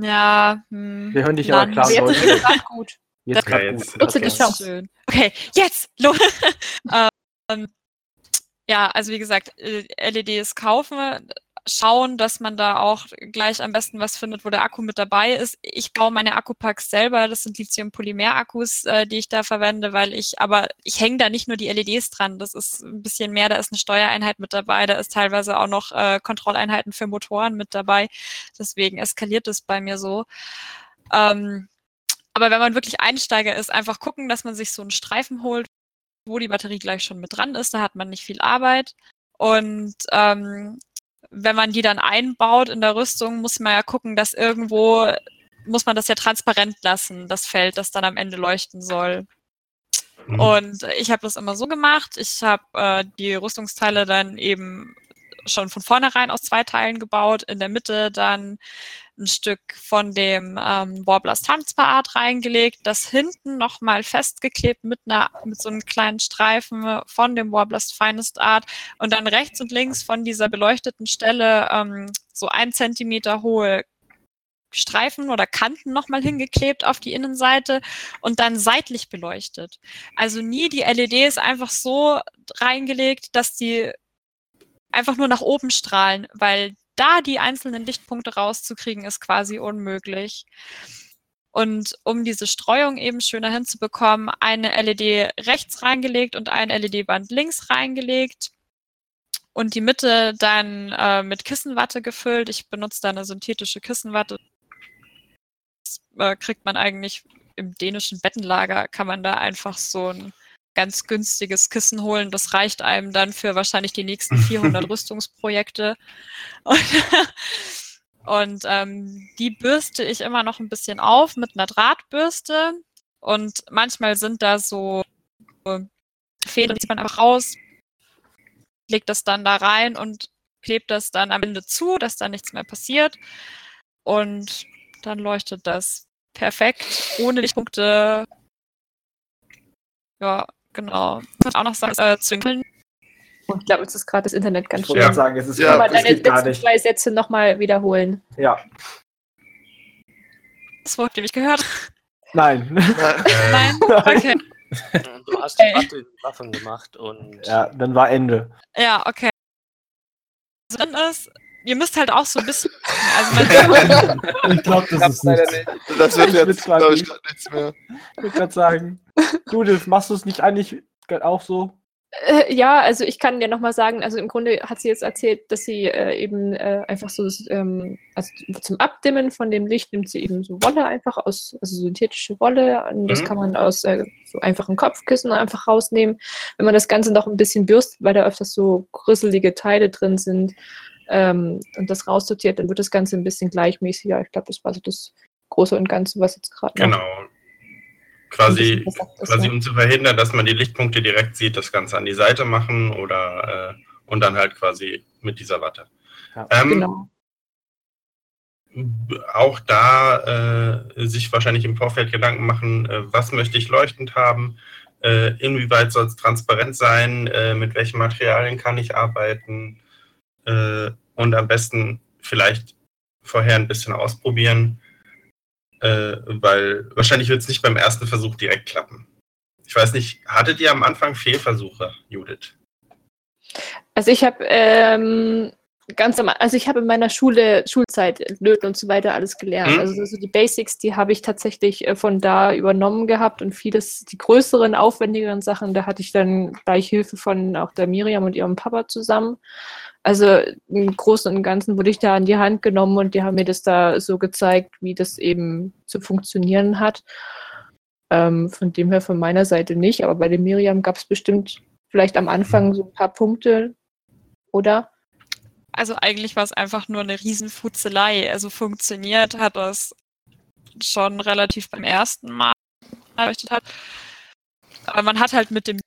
Ja, hm, Wir hören dich aber Land. klar, Aber jetzt ist es gerade gut. Jetzt Ja, gerade jetzt- gut. Die Okay. Schön. Okay, jetzt! Ähm, ja, also wie gesagt, LEDs kaufen, schauen, dass man da auch gleich am besten was findet, wo der Akku mit dabei ist. Ich baue meine Akkupacks selber, das sind Lithium-Polymer-Akkus, äh, die ich da verwende, weil ich, aber ich hänge da nicht nur die LEDs dran, das ist ein bisschen mehr, da ist eine Steuereinheit mit dabei, da ist teilweise auch noch äh, Kontrolleinheiten für Motoren mit dabei, deswegen eskaliert es bei mir so. Ähm, aber wenn man wirklich Einsteiger ist, einfach gucken, dass man sich so einen Streifen holt, wo die Batterie gleich schon mit dran ist. Da hat man nicht viel Arbeit. Und ähm, wenn man die dann einbaut in der Rüstung, muss man ja gucken, dass irgendwo muss man das ja transparent lassen, das Feld, das dann am Ende leuchten soll. Mhm. Und ich habe das immer so gemacht. Ich habe äh, die Rüstungsteile dann eben schon von vornherein aus zwei Teilen gebaut. In der Mitte dann ein Stück von dem ähm, Warblers Tanzpaart reingelegt, das hinten nochmal festgeklebt mit einer mit so einem kleinen Streifen von dem Warblers Finest Art und dann rechts und links von dieser beleuchteten Stelle ähm, so ein Zentimeter hohe Streifen oder Kanten nochmal hingeklebt auf die Innenseite und dann seitlich beleuchtet. Also nie die LEDs einfach so reingelegt, dass die einfach nur nach oben strahlen, weil da die einzelnen Lichtpunkte rauszukriegen, ist quasi unmöglich. Und um diese Streuung eben schöner hinzubekommen, eine LED rechts reingelegt und ein LED-Band links reingelegt und die Mitte dann äh, mit Kissenwatte gefüllt. Ich benutze da eine synthetische Kissenwatte. Das äh, kriegt man eigentlich im dänischen Bettenlager, kann man da einfach so ein ganz günstiges Kissen holen. Das reicht einem dann für wahrscheinlich die nächsten 400 Rüstungsprojekte. Und, und ähm, die bürste ich immer noch ein bisschen auf mit einer Drahtbürste. Und manchmal sind da so Fäden, die man einfach raus, legt das dann da rein und klebt das dann am Ende zu, dass da nichts mehr passiert. Und dann leuchtet das perfekt, ohne Lichtpunkte. Ja, genau. Ich muss auch noch sagen, äh, zwinkeln. Und ich glaube, jetzt ist gerade das Internet ganz Ich wollte Ja. gerade sagen, es ist Ja, das deine letzten zwei Sätze nochmal wiederholen? Ja. Das Wort, ihr mich gehört? Nein. Nein? Okay. Du hast Okay. okay. Waffen gemacht und ja, dann war Ende. Ja, okay. Was drin ist, ihr müsst halt auch so ein bisschen. Also man, Ich glaube, das ist leider nicht. Das wird Ich jetzt, glaube ich, gerade nichts mehr. Ich würde gerade sagen. Judith, machst du es nicht eigentlich auch so? Äh, ja, also ich kann dir nochmal sagen, also im Grunde hat sie jetzt erzählt, dass sie äh, eben äh, einfach so, das, ähm, also zum Abdimmen von dem Licht nimmt sie eben so Wolle einfach aus, also synthetische Wolle. Und das Mhm. kann man aus äh, so einfachen Kopfkissen einfach rausnehmen. Wenn man das Ganze noch ein bisschen bürstet, weil da öfters so grüsselige Teile drin sind ähm, und das raussortiert, dann wird das Ganze ein bisschen gleichmäßiger. Ich glaube, das war so das Große und Ganze, was jetzt gerade genau. Quasi, quasi um zu verhindern, dass man die Lichtpunkte direkt sieht, das Ganze an die Seite machen oder äh, und dann halt quasi mit dieser Watte. Ja. Ähm, Genau. Auch da äh, sich wahrscheinlich im Vorfeld Gedanken machen, äh, was möchte ich leuchtend haben, äh, inwieweit soll es transparent sein, äh, mit welchen Materialien kann ich arbeiten äh, und am besten vielleicht vorher ein bisschen ausprobieren, äh, weil wahrscheinlich wird es nicht beim ersten Versuch direkt klappen. Ich weiß nicht, hattet ihr am Anfang Fehlversuche, Judith? Also ich habe ähm, ganz am, also ich habe in meiner Schule Schulzeit Löten und so weiter alles gelernt. Mhm. Also so die Basics, die habe ich tatsächlich äh, von da übernommen gehabt und vieles, die größeren, aufwendigeren Sachen, da hatte ich dann gleich Hilfe von auch der Miriam und ihrem Papa zusammen. Also im Großen und Ganzen wurde ich da an die Hand genommen und die haben mir das da so gezeigt, wie das eben zu funktionieren hat. Ähm, von dem her von meiner Seite nicht, aber bei der Miriam gab es bestimmt vielleicht am Anfang so ein paar Punkte, oder? also eigentlich war es einfach nur eine Riesenfutzelei. Also funktioniert hat das schon relativ beim ersten Mal erleuchtet hat. Aber man hat halt mit dem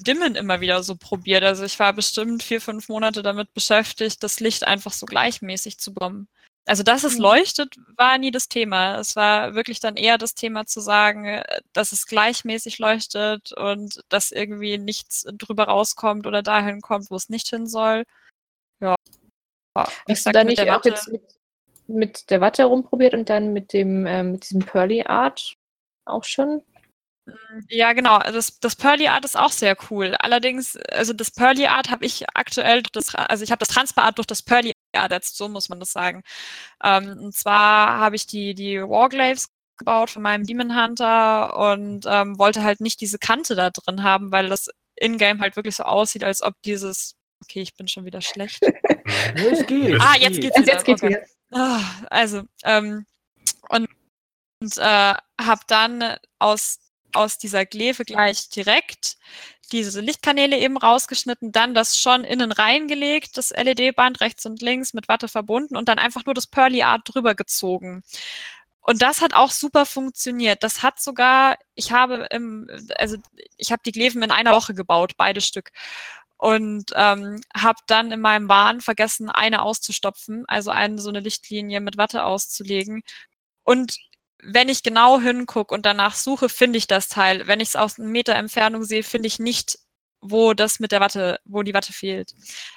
Dimmen immer wieder so probiert. Also ich war bestimmt vier, fünf Monate damit beschäftigt, das Licht einfach so gleichmäßig zu bekommen. also dass es Mhm. leuchtet, war nie das Thema. Es war wirklich dann eher das Thema zu sagen, äh, dass es gleichmäßig leuchtet und dass irgendwie nichts drüber rauskommt oder dahin kommt, wo es nicht hin soll. Ja. Hast du gesagt, da mit nicht auch jetzt mit, mit der Watte rumprobiert und dann mit dem ähm, mit diesem Pearly Art auch schon? Ja, genau. Also Das, das Pearly Art ist auch sehr cool. Allerdings, also das Pearly Art habe ich aktuell, durch das, also ich habe das Transfer Art durch das Pearly Art ersetzt, so muss man das sagen. Ähm, und zwar habe ich die, die Warglaves gebaut von meinem Demon Hunter und ähm, wollte halt nicht diese Kante da drin haben, weil das Ingame halt wirklich so aussieht, als ob dieses, okay, ich bin schon wieder schlecht. Es geht. Ah, jetzt geht. geht's Also wieder. jetzt geht's okay. wieder. Ah, Also, ähm, und, und äh, habe dann aus, aus dieser Glefe gleich direkt diese Lichtkanäle eben rausgeschnitten, dann das schon innen reingelegt, das LED-Band rechts und links mit Watte verbunden und dann einfach nur das Pearly Art drüber gezogen. Und das hat auch super funktioniert. Das hat sogar, ich habe im, also ich habe die Gleven in einer Woche gebaut, beide Stück und ähm, habe dann in meinem Wahn vergessen, eine auszustopfen, also eine so eine Lichtlinie mit Watte auszulegen. Und wenn ich genau hingucke und danach suche, finde ich das Teil. Wenn ich es aus einem Meter Entfernung sehe, finde ich nicht, wo das mit der Watte, wo die Watte fehlt.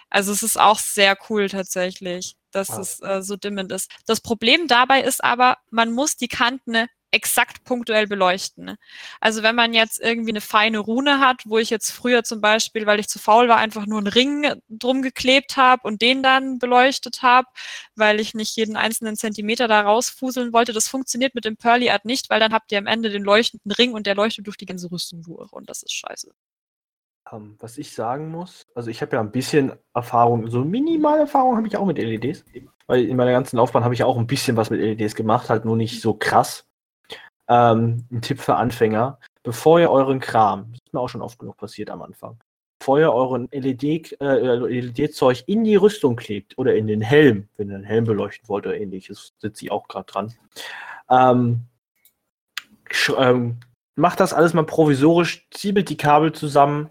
Also es ist auch sehr cool tatsächlich, dass Ah. es äh, so dimmend ist. Das Problem dabei ist aber, man muss die Kanten exakt punktuell beleuchten. Also wenn man jetzt irgendwie eine feine Rune hat, wo ich jetzt früher zum Beispiel, weil ich zu faul war, einfach nur einen Ring drum geklebt habe und den dann beleuchtet habe, weil ich nicht jeden einzelnen Zentimeter da rausfuseln wollte, das funktioniert mit dem Pearly Art nicht, weil dann habt ihr am Ende den leuchtenden Ring und der leuchtet durch die ganze Rüstung durch und das ist scheiße. Ähm, was ich sagen muss, also ich habe ja ein bisschen Erfahrung, so minimal Erfahrung habe ich auch mit LEDs. Weil in meiner ganzen Laufbahn habe ich auch ein bisschen was mit LEDs gemacht, halt nur nicht so krass. Ähm, ein Tipp für Anfänger, bevor ihr euren Kram, das ist mir auch schon oft genug passiert am Anfang, bevor ihr euren LED, äh, LED-Zeug in die Rüstung klebt oder in den Helm, wenn ihr einen Helm beleuchten wollt oder ähnliches, sitze ich auch gerade dran, ähm, ähm, macht das alles mal provisorisch, ziebelt die Kabel zusammen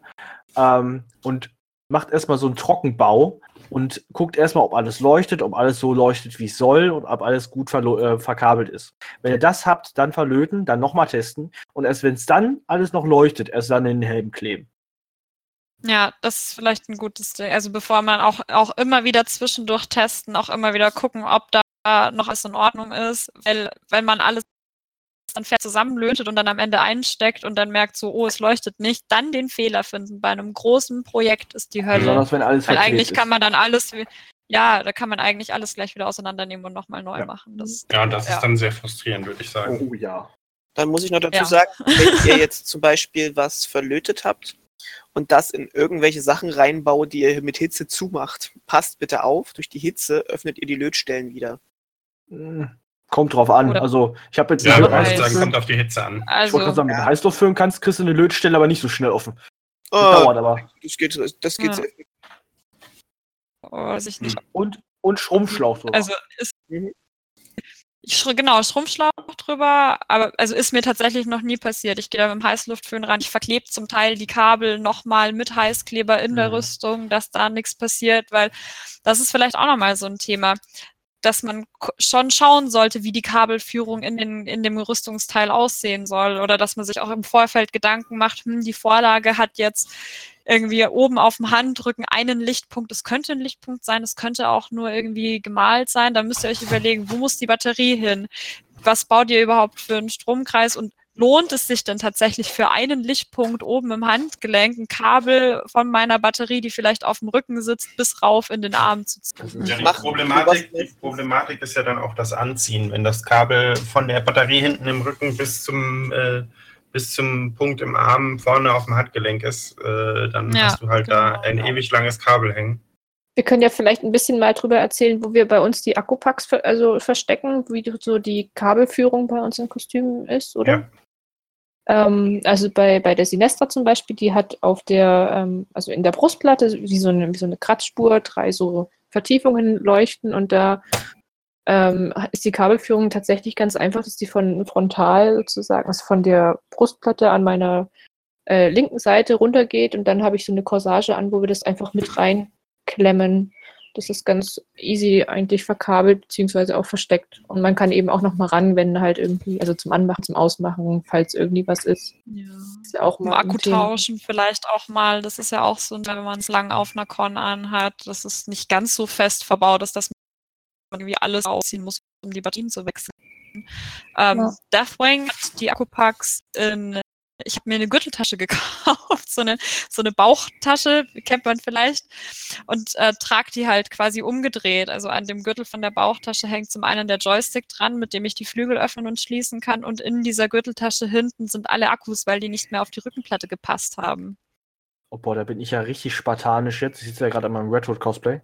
ähm, und macht erstmal so einen Trockenbau und guckt erstmal, ob alles leuchtet, ob alles so leuchtet, wie es soll und ob alles gut äh, verkabelt ist. Wenn ihr das habt, dann verlöten, dann nochmal testen und erst wenn es dann alles noch leuchtet, erst dann in den Helm kleben. Ja, das ist vielleicht ein gutes Ding. Also bevor man auch, auch immer wieder zwischendurch testen, auch immer wieder gucken, ob da noch alles in Ordnung ist. Weil wenn man alles dann fest zusammenlötet und dann am Ende einsteckt und dann merkt so, oh, es leuchtet nicht, dann den Fehler finden. Bei einem großen Projekt ist die Hölle. Besonders wenn alles Weil eigentlich ist. kann man dann alles, ja, da kann man eigentlich alles gleich wieder auseinandernehmen und nochmal neu Ja. machen. Das, Ja, das Ja. ist dann sehr frustrierend, würde ich sagen. Oh ja. Dann muss ich noch dazu Ja. sagen, wenn ihr jetzt zum Beispiel was verlötet habt und das in irgendwelche Sachen reinbaut, die ihr mit Hitze zumacht, passt bitte auf, durch die Hitze öffnet ihr die Lötstellen wieder. Hm, Kommt drauf an. Oder- Also ich habe jetzt Ja, ich würde sagen, kommt auf die Hitze an. ich also, wollte gerade sagen, mit Heißluft füllen kannst, kriegst du eine Lötstelle, aber nicht so schnell offen. Das Oh, dauert aber. das geht, das geht Ja. sehr oh, weiß ich nicht. Und, und Schrumpfschlauch drüber. Also ist Mhm. ich, genau, Schrumpfschlauch drüber, aber also ist mir tatsächlich noch nie passiert. Ich gehe da mit dem Heißluftföhn ran, ich verklebe zum Teil die Kabel nochmal mit Heißkleber in der Mhm. Rüstung, dass da nichts passiert, weil das ist vielleicht auch nochmal so ein Thema, dass man schon schauen sollte, wie die Kabelführung in, den, in dem Rüstungsteil aussehen soll oder dass man sich auch im Vorfeld Gedanken macht, hm, die Vorlage hat jetzt irgendwie oben auf dem Handrücken einen Lichtpunkt. Es könnte ein Lichtpunkt sein, es könnte auch nur irgendwie gemalt sein. Da müsst ihr euch überlegen, wo muss die Batterie hin? Was baut ihr überhaupt für einen Stromkreis? Und lohnt es sich denn tatsächlich für einen Lichtpunkt oben im Handgelenk ein Kabel von meiner Batterie, die vielleicht auf dem Rücken sitzt, bis rauf in den Arm zu ziehen? Ja, die, Problematik, die Problematik ist ja dann auch das Anziehen. Wenn das Kabel von der Batterie hinten im Rücken bis zum, äh, bis zum Punkt im Arm vorne auf dem Handgelenk ist, äh, dann Ja, hast du halt da genau. ein ewig langes Kabel hängen. Wir können ja vielleicht ein bisschen mal drüber erzählen, wo wir bei uns die Akkupacks ver also verstecken, wie so die Kabelführung bei uns im Kostüm ist, oder? Ja. Ähm, also bei, bei der Sinestra zum Beispiel, die hat auf der, ähm, also in der Brustplatte wie so eine, wie so eine Kratzspur, drei so Vertiefungen leuchten und da ähm, ist die Kabelführung tatsächlich ganz einfach, dass die von frontal sozusagen, also von der Brustplatte an meiner äh, linken Seite runtergeht und dann habe ich so eine Corsage an, wo wir das einfach mit reinklemmen Das ist ganz easy eigentlich verkabelt, beziehungsweise auch versteckt. Und man kann eben auch noch mal ran, wenn halt irgendwie, also zum Anmachen, zum Ausmachen, falls irgendwie was ist. Ja. Ist ja auch Mal Akku tauschen vielleicht auch mal. Das ist ja auch so, wenn man es lang auf einer Con anhat, das ist nicht ganz so fest verbaut ist, dass man irgendwie alles ausziehen muss, um die Batterien zu wechseln. Ähm, Ja. Deathwing hat die Akkupacks in ich habe mir eine Gürteltasche gekauft, so eine, so eine Bauchtasche, kennt man vielleicht, und äh, trage die halt quasi umgedreht. Also an dem Gürtel von der Bauchtasche hängt zum einen der Joystick dran, mit dem ich die Flügel öffnen und schließen kann. Und in dieser Gürteltasche hinten sind alle Akkus, weil die nicht mehr auf die Rückenplatte gepasst haben. Oh boah, da bin ich ja richtig spartanisch jetzt. Ich sitze ja gerade an meinem Redwood-Cosplay.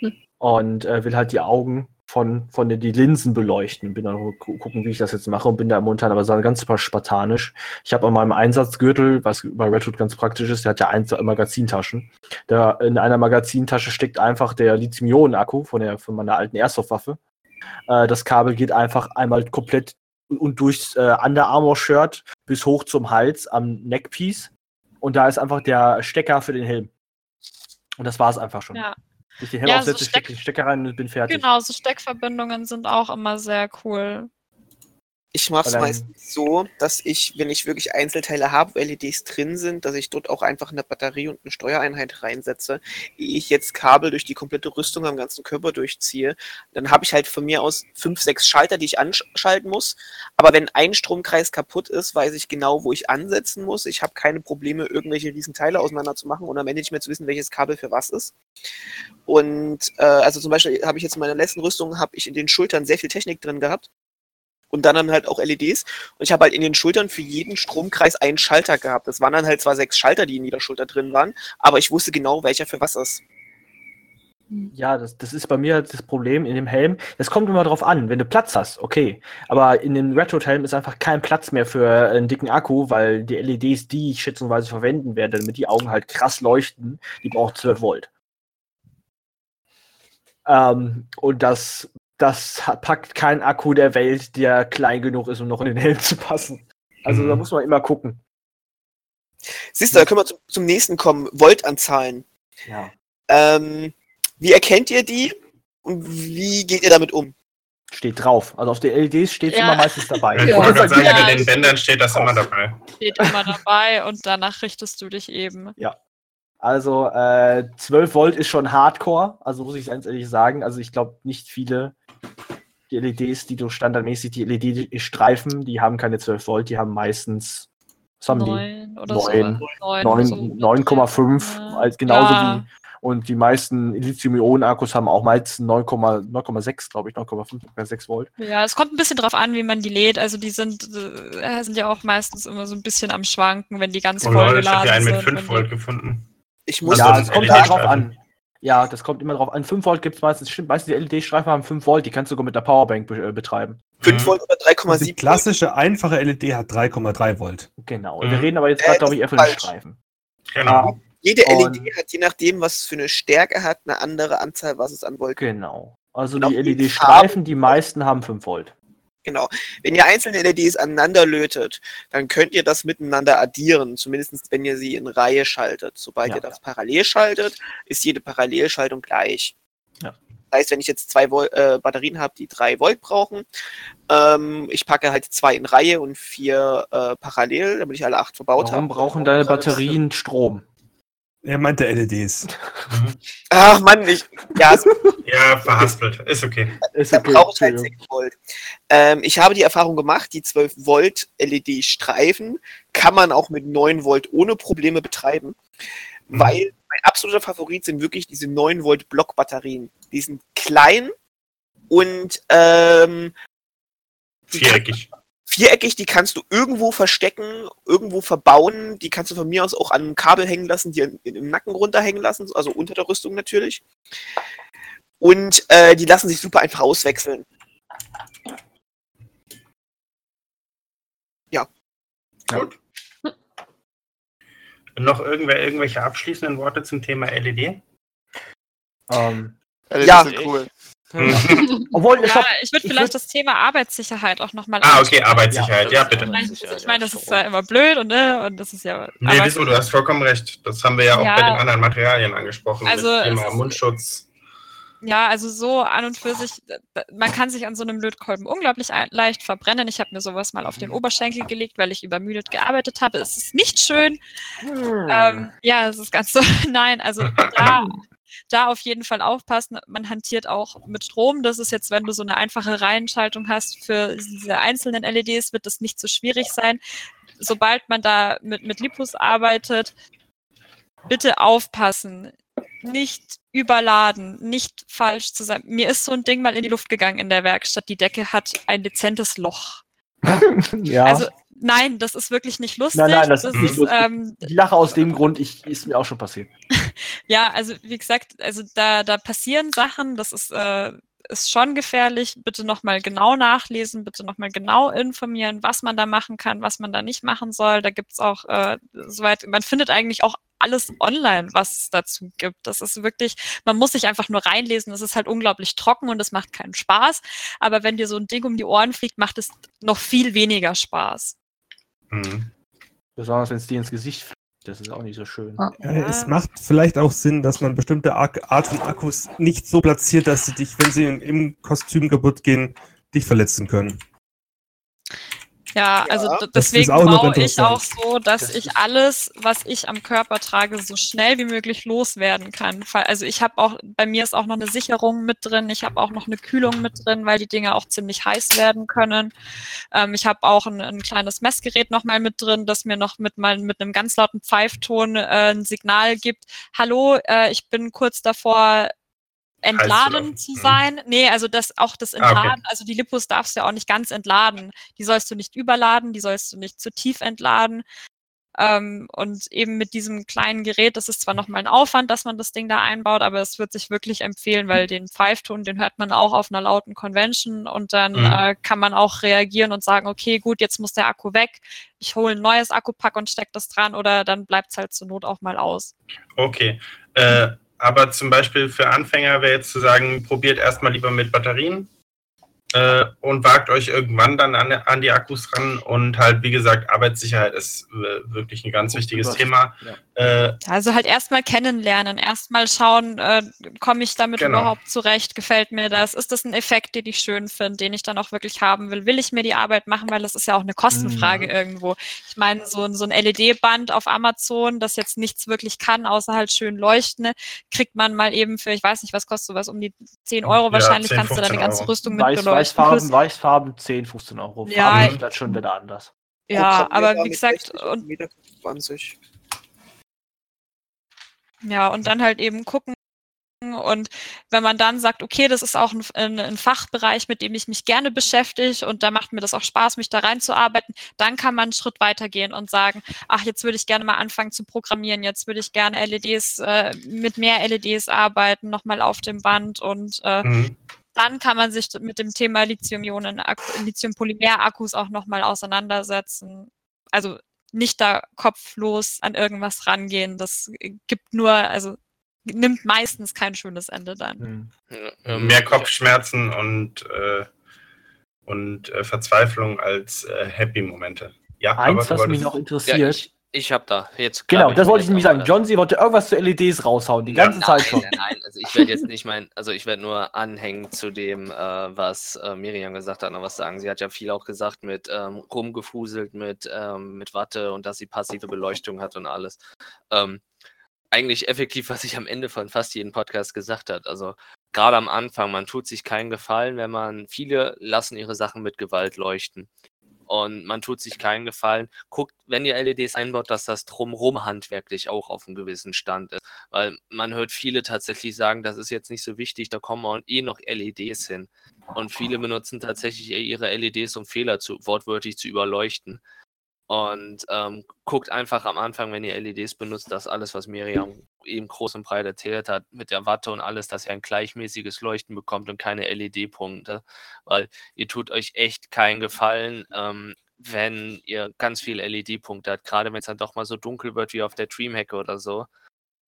Hm. Und äh, will halt die Augen von, von den die Linsen beleuchten. Bin dann gu gucken, wie ich das jetzt mache und bin da momentan aber ganz super spartanisch. Ich habe an meinem Einsatzgürtel, was bei Redwood ganz praktisch ist, der hat ja ein Magazintaschen. Da in einer Magazintasche steckt einfach der Lithium-Ionen-Akku von, von meiner alten Airsoft-Waffe. Äh, das Kabel geht einfach einmal komplett und durchs äh, Under Armour-Shirt bis hoch zum Hals am Neckpiece. Und da ist einfach der Stecker für den Helm. Und das war es einfach schon. Ja, Ich den Helm Ja, so aufsetze, stecke Steck- den Stecker rein und bin fertig. genau, so Steckverbindungen sind auch immer sehr cool. Ich mache es meistens so, dass ich, wenn ich wirklich Einzelteile habe, wo LEDs drin sind, dass ich dort auch einfach eine Batterie und eine Steuereinheit reinsetze. Ehe ich jetzt Kabel durch die komplette Rüstung am ganzen Körper durchziehe, dann habe ich halt von mir aus fünf, sechs Schalter, die ich anschalten muss. Aber wenn ein Stromkreis kaputt ist, weiß ich genau, wo ich ansetzen muss. Ich habe keine Probleme, irgendwelche riesen Teile auseinander zu machen und am Ende nicht mehr zu wissen, welches Kabel für was ist. Und äh, also zum Beispiel habe ich jetzt in meiner letzten Rüstung, habe ich in den Schultern sehr viel Technik drin gehabt und dann, dann halt auch LEDs. Und ich habe halt in den Schultern für jeden Stromkreis einen Schalter gehabt. Das waren dann halt zwar sechs Schalter, die in jeder Schulter drin waren, aber ich wusste genau, welcher für was ist. Ja, das, das ist bei mir halt das Problem in dem Helm. Es kommt immer drauf an, wenn du Platz hast, okay. Aber in dem Retro-Helm ist einfach kein Platz mehr für einen dicken Akku, weil die LEDs, die ich schätzenweise verwenden werde, damit die Augen halt krass leuchten, die brauchen 12 Volt. Ähm, und das, das packt kein Akku der Welt, der klein genug ist, um noch in den Helm zu passen. Also da Mhm. muss man immer gucken. Siehst du, da können wir zum, zum nächsten kommen. Voltanzahlen. Ja. Ähm, wie erkennt ihr die und wie geht ihr damit um? Steht drauf. Also auf den LEDs steht Ja. immer meistens dabei. Ich Ja. wollte gerade sagen, Ja, in den Bändern steht das immer dabei. Steht immer dabei und danach richtest du dich eben. Also äh, 12 Volt ist schon Hardcore, also muss ich ganz ehrlich sagen. Also ich glaube nicht viele die LEDs, die du standardmäßig die LED-Streifen, die haben keine 12 Volt, die haben meistens was haben die? Neun oder Neun. so. Neun, oder so. 9 9,5 Ja. als genauso Ja. wie und die meisten Lithium-Ionen-Akkus haben auch meistens 9,6 9,6 glaube ich, 9,5 9,6 Volt. Ja, es kommt ein bisschen drauf an, wie man die lädt. Also die sind, äh, sind ja auch meistens immer so ein bisschen am Schwanken, wenn die ganz Oh voll Leute, ich habe geladen hier einen mit sind. 5 wenn Volt gefunden. Ich muss Ja, ja, ein kommt halt drauf an. Ja, das kommt immer drauf an. 5 Volt gibt es meistens, stimmt, meistens die LED-Streifen haben 5 Volt, die kannst du sogar mit der Powerbank be äh, betreiben. 5 Mhm. Volt oder Die 3,7 Volt. klassische, einfache LED hat 3,3 Volt. Genau. Mhm. Wir reden aber jetzt Äh, gerade, das glaube ich, eher von den. Streifen. Genau. Jede Und- LED hat je nachdem, was es für eine Stärke hat, eine andere Anzahl, was es an Volt gibt. Genau. Also auch die die LED-Streifen, die meisten haben 5 Volt. Genau. Wenn ihr einzelne LEDs aneinander lötet, dann könnt ihr das miteinander addieren, zumindest wenn ihr sie in Reihe schaltet. Sobald Ja. ihr das parallel schaltet, ist jede Parallelschaltung gleich. Ja. Das heißt, wenn ich jetzt zwei Vol äh, Batterien habe, die drei Volt brauchen, ähm, ich packe halt zwei in Reihe und vier äh, parallel, damit ich alle acht verbaut habe. Warum brauchen deine Batterien Strom? Er meinte LEDs. Mhm. Ach Mann, ich, ja, Ja, verhaspelt. Ist okay. Ist okay, brauche ich halt Entschuldigung. 6 Volt. Ähm, ich habe die Erfahrung gemacht, die 12 Volt LED-Streifen kann man auch mit 9 Volt ohne Probleme betreiben, Mhm. weil mein absoluter Favorit sind wirklich diese 9 Volt Blockbatterien. Die sind klein und ähm, Viereckig. Viereckig, die kannst du irgendwo verstecken, irgendwo verbauen, die kannst du von mir aus auch an einem Kabel hängen lassen, die in, im Nacken runterhängen lassen, also unter der Rüstung natürlich. Und äh, die lassen sich super einfach auswechseln. Gut. Noch irgendwer, irgendwelche abschließenden Worte zum Thema LED? Ähm, LEDs Ja. sind cool. Hm. obwohl, ich Ja, hab, ich würde ich vielleicht würd- das Thema Arbeitssicherheit auch nochmal Ah, okay, Arbeitssicherheit. Ja, bitte. Ich, meine, das ist ja immer blöd und, ne, und das ist ja. Nee, wieso? Du hast vollkommen recht. Das haben wir ja auch Ja. bei den anderen Materialien angesprochen. Also, das Thema ist- Mundschutz. Ja, also so an und für sich, man kann sich an so einem Lötkolben unglaublich ein- leicht verbrennen. Ich habe mir sowas mal auf den Oberschenkel gelegt, weil ich übermüdet gearbeitet habe. Es ist nicht schön. Ähm, ja, es ist ganz so. Nein, also da, da auf jeden Fall aufpassen. Man hantiert auch mit Strom. Das ist jetzt, wenn du so eine einfache Reihenschaltung hast für diese einzelnen LEDs, wird das nicht so schwierig sein. Sobald man da mit, mit Lipus arbeitet, bitte aufpassen. Nicht überladen, nicht falsch zu sein. Mir ist so ein Ding mal in die Luft gegangen in der Werkstatt. Die Decke hat ein dezentes Loch. ja. Also nein, das ist wirklich nicht lustig. Nein, nein, das ist nicht lustig. Ähm, ich lache aus dem Grund, ich, ist mir auch schon passiert. Ja, also wie gesagt, also da, da passieren Sachen, das ist, äh, ist schon gefährlich. Bitte nochmal genau nachlesen, bitte nochmal genau informieren, was man da machen kann, was man da nicht machen soll. Da gibt's auch äh, soweit, man findet eigentlich auch alles online, was es dazu gibt. Das ist wirklich, man muss sich einfach nur reinlesen. Das ist halt unglaublich trocken und es macht keinen Spaß. Aber wenn dir so ein Ding um die Ohren fliegt, macht es noch viel weniger Spaß. Mhm. Besonders wenn es dir ins Gesicht fliegt. Das ist auch nicht so schön. Ah. Ja, es macht vielleicht auch Sinn, dass man bestimmte Art von Akkus nicht so platziert, dass sie dich, wenn sie im, im Kostüm kaputt gehen, dich verletzen können. Ja, also ist deswegen baue ich auch so, dass Das ich alles, was ich am Körper trage, so schnell wie möglich loswerden kann. Also ich habe auch, bei mir ist auch noch eine Sicherung mit drin, ich habe auch noch eine Kühlung mit drin, weil die Dinge auch ziemlich heiß werden können. Ähm, ich habe auch ein, ein kleines Messgerät noch mal mit drin, das mir noch mit mal mit einem ganz lauten Pfeifton äh, ein Signal gibt. Hallo, äh, ich bin kurz davor entladen zu Mhm. sein. Nee, also das auch das Ah, okay. Entladen, also die Lipus darfst du ja auch nicht ganz entladen. Die sollst du nicht überladen, die sollst du nicht zu tief entladen. Ähm, und eben mit diesem kleinen Gerät, das ist zwar nochmal ein Aufwand, dass man das Ding da einbaut, aber es wird sich wirklich empfehlen, weil den Pfeifton, den hört man auch auf einer lauten Convention und dann Mhm. äh, kann man auch reagieren und sagen, okay, gut, jetzt muss der Akku weg, ich hole ein neues Akkupack und steck das dran oder dann bleibt es halt zur Not auch mal aus. Okay. Äh, aber zum Beispiel für Anfänger wäre jetzt zu sagen, probiert erstmal lieber mit Batterien äh, und wagt euch irgendwann dann an, an die Akkus ran. Und halt, wie gesagt, Arbeitssicherheit ist äh, wirklich ein ganz wichtiges das- Thema. ja. Äh, Also halt erstmal kennenlernen, erstmal schauen, äh, komme ich damit Genau. überhaupt zurecht, gefällt mir das, ist das ein Effekt, den ich schön finde, den ich dann auch wirklich haben will, will ich mir die Arbeit machen, weil das ist ja auch eine Kostenfrage Mhm. irgendwo. Ich meine, so, ein- so ein LED-Band auf Amazon, das jetzt nichts wirklich kann, außer halt schön leuchten, ne, kriegt man mal eben für, ich weiß nicht, was kostet sowas, um die 10 Euro Ja, wahrscheinlich, 10, kannst du da eine 15 ganze Euro. Rüstung mit beleuchten. Weißfarben, Weißfarben, 10, 15 Euro. Ja, Farben ist dann schon wieder anders. Ja, Programmierbar aber wie gesagt, 60 und Meter 20. Ja, und dann halt eben gucken. Und wenn man dann sagt, okay, das ist auch ein, ein, ein Fachbereich, mit dem ich mich gerne beschäftige und da macht mir das auch Spaß, mich da reinzuarbeiten, dann kann man einen Schritt weitergehen und sagen, ach, jetzt würde ich gerne mal anfangen zu programmieren, jetzt würde ich gerne LEDs, äh, mit mehr LEDs arbeiten, nochmal auf dem Band und äh, mhm. Dann kann man sich mit dem Thema Lithium-Ionen, Lithium-Polymer-Akkus auch nochmal auseinandersetzen. Also nicht da kopflos an irgendwas rangehen. Das gibt nur, also nimmt meistens kein schönes Ende dann. Hm. Ähm, Mehr Kopfschmerzen und, äh, und äh, Verzweiflung als äh, Happy-Momente. Ja, Eins, was mich noch Ja, interessiert. ich, ich habe da jetzt. genau, das wollte ich nämlich sagen. John, sie wollte irgendwas zu LEDs raushauen, die ganze Zeit schon. Nein, nein, also ich werde jetzt nicht mein, also ich werde nur anhängen zu dem, äh, was äh, Miriam gesagt hat, noch was sagen. Sie hat ja viel auch gesagt mit ähm, rumgefuselt, mit, ähm, mit Watte und dass sie passive Beleuchtung hat und alles. Ähm, eigentlich effektiv, was ich am Ende von fast jedem Podcast gesagt hat. Also gerade am Anfang, man tut sich keinen Gefallen, wenn man, viele lassen ihre Sachen mit Gewalt leuchten. Und man tut sich keinen Gefallen. Guckt, wenn ihr LEDs einbaut, dass das drumrum handwerklich auch auf einem gewissen Stand ist. Weil man hört viele tatsächlich sagen, das ist jetzt nicht so wichtig, da kommen eh noch LEDs hin. Und viele benutzen tatsächlich ihre LEDs, um Fehler zu, wortwörtlich zu überleuchten. Und ähm, guckt einfach am Anfang, wenn ihr LEDs benutzt, dass alles, was Miriam eben groß und breit erzählt hat, mit der Watte und alles, dass ihr ein gleichmäßiges Leuchten bekommt und keine LED-Punkte. Weil ihr tut euch echt keinen Gefallen, ähm, wenn ihr ganz viele LED-Punkte habt, gerade wenn es dann doch mal so dunkel wird wie auf der Dreamhack oder so.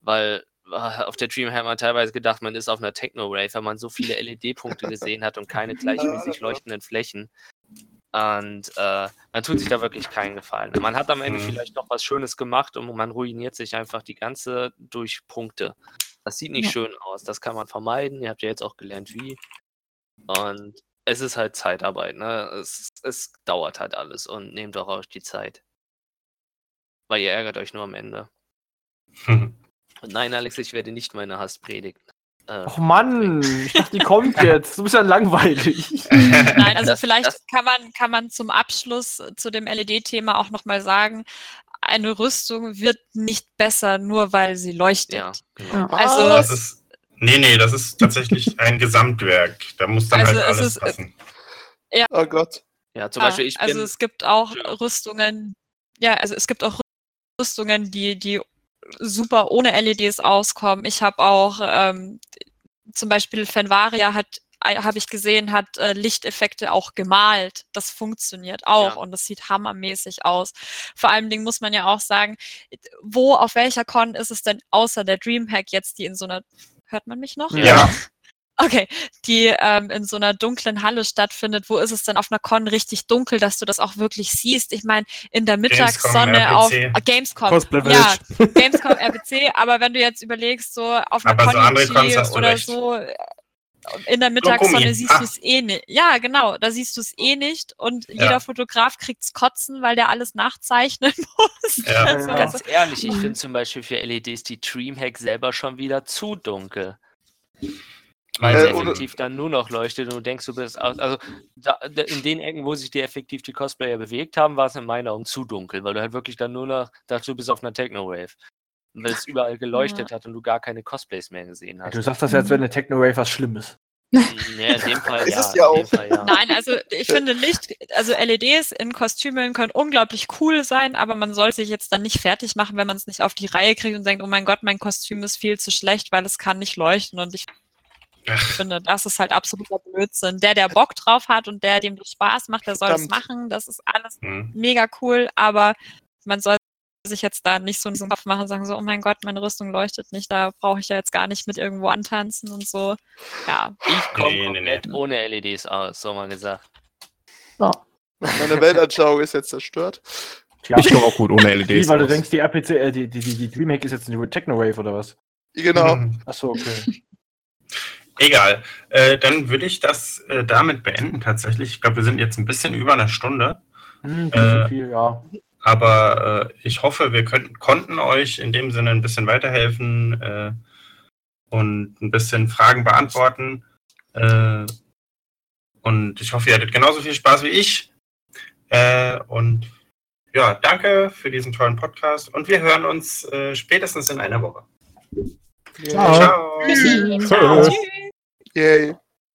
Weil äh, auf der Dreamhack hat man teilweise gedacht, man ist auf einer Techno-Rave, weil man so viele LED-Punkte gesehen hat und keine gleichmäßig leuchtenden Flächen. Und äh, man tut sich da wirklich keinen Gefallen. Man hat am Ende Mhm. vielleicht noch was Schönes gemacht und man ruiniert sich einfach die ganze durch Punkte. Das sieht nicht Ja. schön aus. Das kann man vermeiden. Ihr habt ja jetzt auch gelernt, wie. Und es ist halt Zeitarbeit, ne? Es, es dauert halt alles und nehmt auch euch die Zeit. Weil ihr ärgert euch nur am Ende. Und nein, Alex, ich werde nicht meine Hass predigen. Äh, Och Mann, ich dachte, die kommt jetzt. Du bist ja langweilig. Nein, also Das- vielleicht das- kann man, kann man zum Abschluss äh, zu dem LED-Thema auch nochmal sagen, eine Rüstung wird nicht besser, nur weil sie leuchtet. ja, genau. Ja. Also, Das ist, nee, nee, das ist tatsächlich ein Gesamtwerk. Da muss dann Also halt es alles ist- passen. Oh Gott. Ja, zum Ja, Beispiel, ich also bin. es gibt auch Ja. Rüstungen, ja, also es gibt auch Rüstungen, die, die super ohne LEDs auskommen. Ich habe auch ähm, zum Beispiel Fenvaria hat habe ich gesehen, hat äh, Lichteffekte auch gemalt. Das funktioniert auch Ja. und das sieht hammermäßig aus. Vor allem Dingen muss man ja auch sagen, wo, auf welcher Con ist es denn außer der Dreamhack jetzt, die in so einer, hört man mich noch? Ja. Okay, die ähm, in so einer dunklen Halle stattfindet. Wo ist es denn auf einer Con richtig dunkel, dass du das auch wirklich siehst? Ich meine, in der Mittagssonne RPC. auf äh, Gamescom. Cosplay Ja. Gamescom RPC, aber wenn du jetzt überlegst, so auf einer Aber so Con du oder recht. so äh, in der Mittagssonne Gummi. siehst Ah. du es eh nicht. Ja, genau, da siehst du es eh nicht und Ja. jeder Fotograf kriegt's kotzen, weil der alles nachzeichnen muss. Ja. Also, Ja. Ganz ehrlich, ich finde zum Beispiel für LEDs die Dreamhack selber schon wieder zu dunkel. Weil Äh, sie oder- effektiv dann nur noch leuchtet und du denkst, du bist aus. Also da, da, in den Ecken, wo sich die effektiv die Cosplayer bewegt haben, war es in meinen Augen zu dunkel, weil du halt wirklich dann nur noch dazu bist auf einer Techno-Wave. Und Weil es überall geleuchtet hat und du gar keine Cosplays mehr gesehen hast. Du sagst das jetzt, wenn eine Techno-Wave was Schlimmes. Ja, in dem Fall Ist ja. es ja in dem auch. Fall, ja. Nein, also ich finde Licht, also LEDs in Kostümen können unglaublich cool sein, aber man soll sich jetzt dann nicht fertig machen, wenn man es nicht auf die Reihe kriegt und denkt, oh mein Gott, mein Kostüm ist viel zu schlecht, weil es kann nicht leuchten. Und ich finde, das ist halt absoluter Blödsinn. Der, der Bock drauf hat und der, dem das Spaß macht, der soll es Verdammt. machen. Das ist alles Hm. mega cool, aber man soll sich jetzt da nicht so in den Kopf machen und sagen so, oh mein Gott, meine Rüstung leuchtet nicht, da brauche ich ja jetzt gar nicht mit irgendwo antanzen und so. Ja, Ich komme Nee, nee, komplett nee. ohne LEDs aus, so mal gesagt. Meine Weltanschauung ist jetzt zerstört. Ja, Ich komme auch gut ohne Wie, LEDs. weil du aus. denkst, die RPC, äh, die, die, die, die Dreamhack ist jetzt eine Techno-Wave oder was? Genau. Achso, okay. Egal. Äh, dann würde ich das äh, damit beenden tatsächlich. Ich glaube, wir sind jetzt ein bisschen über einer Stunde. Hm, Äh, viel, ja. Aber äh, ich hoffe, wir können, konnten euch in dem Sinne ein bisschen weiterhelfen äh, und ein bisschen Fragen beantworten. Äh, und ich hoffe, ihr hattet genauso viel Spaß wie ich. Äh, und ja, danke für diesen tollen Podcast. Und wir hören uns äh, spätestens in einer Woche. Ciao. Ciao. Tschüssi. Ciao. E aí?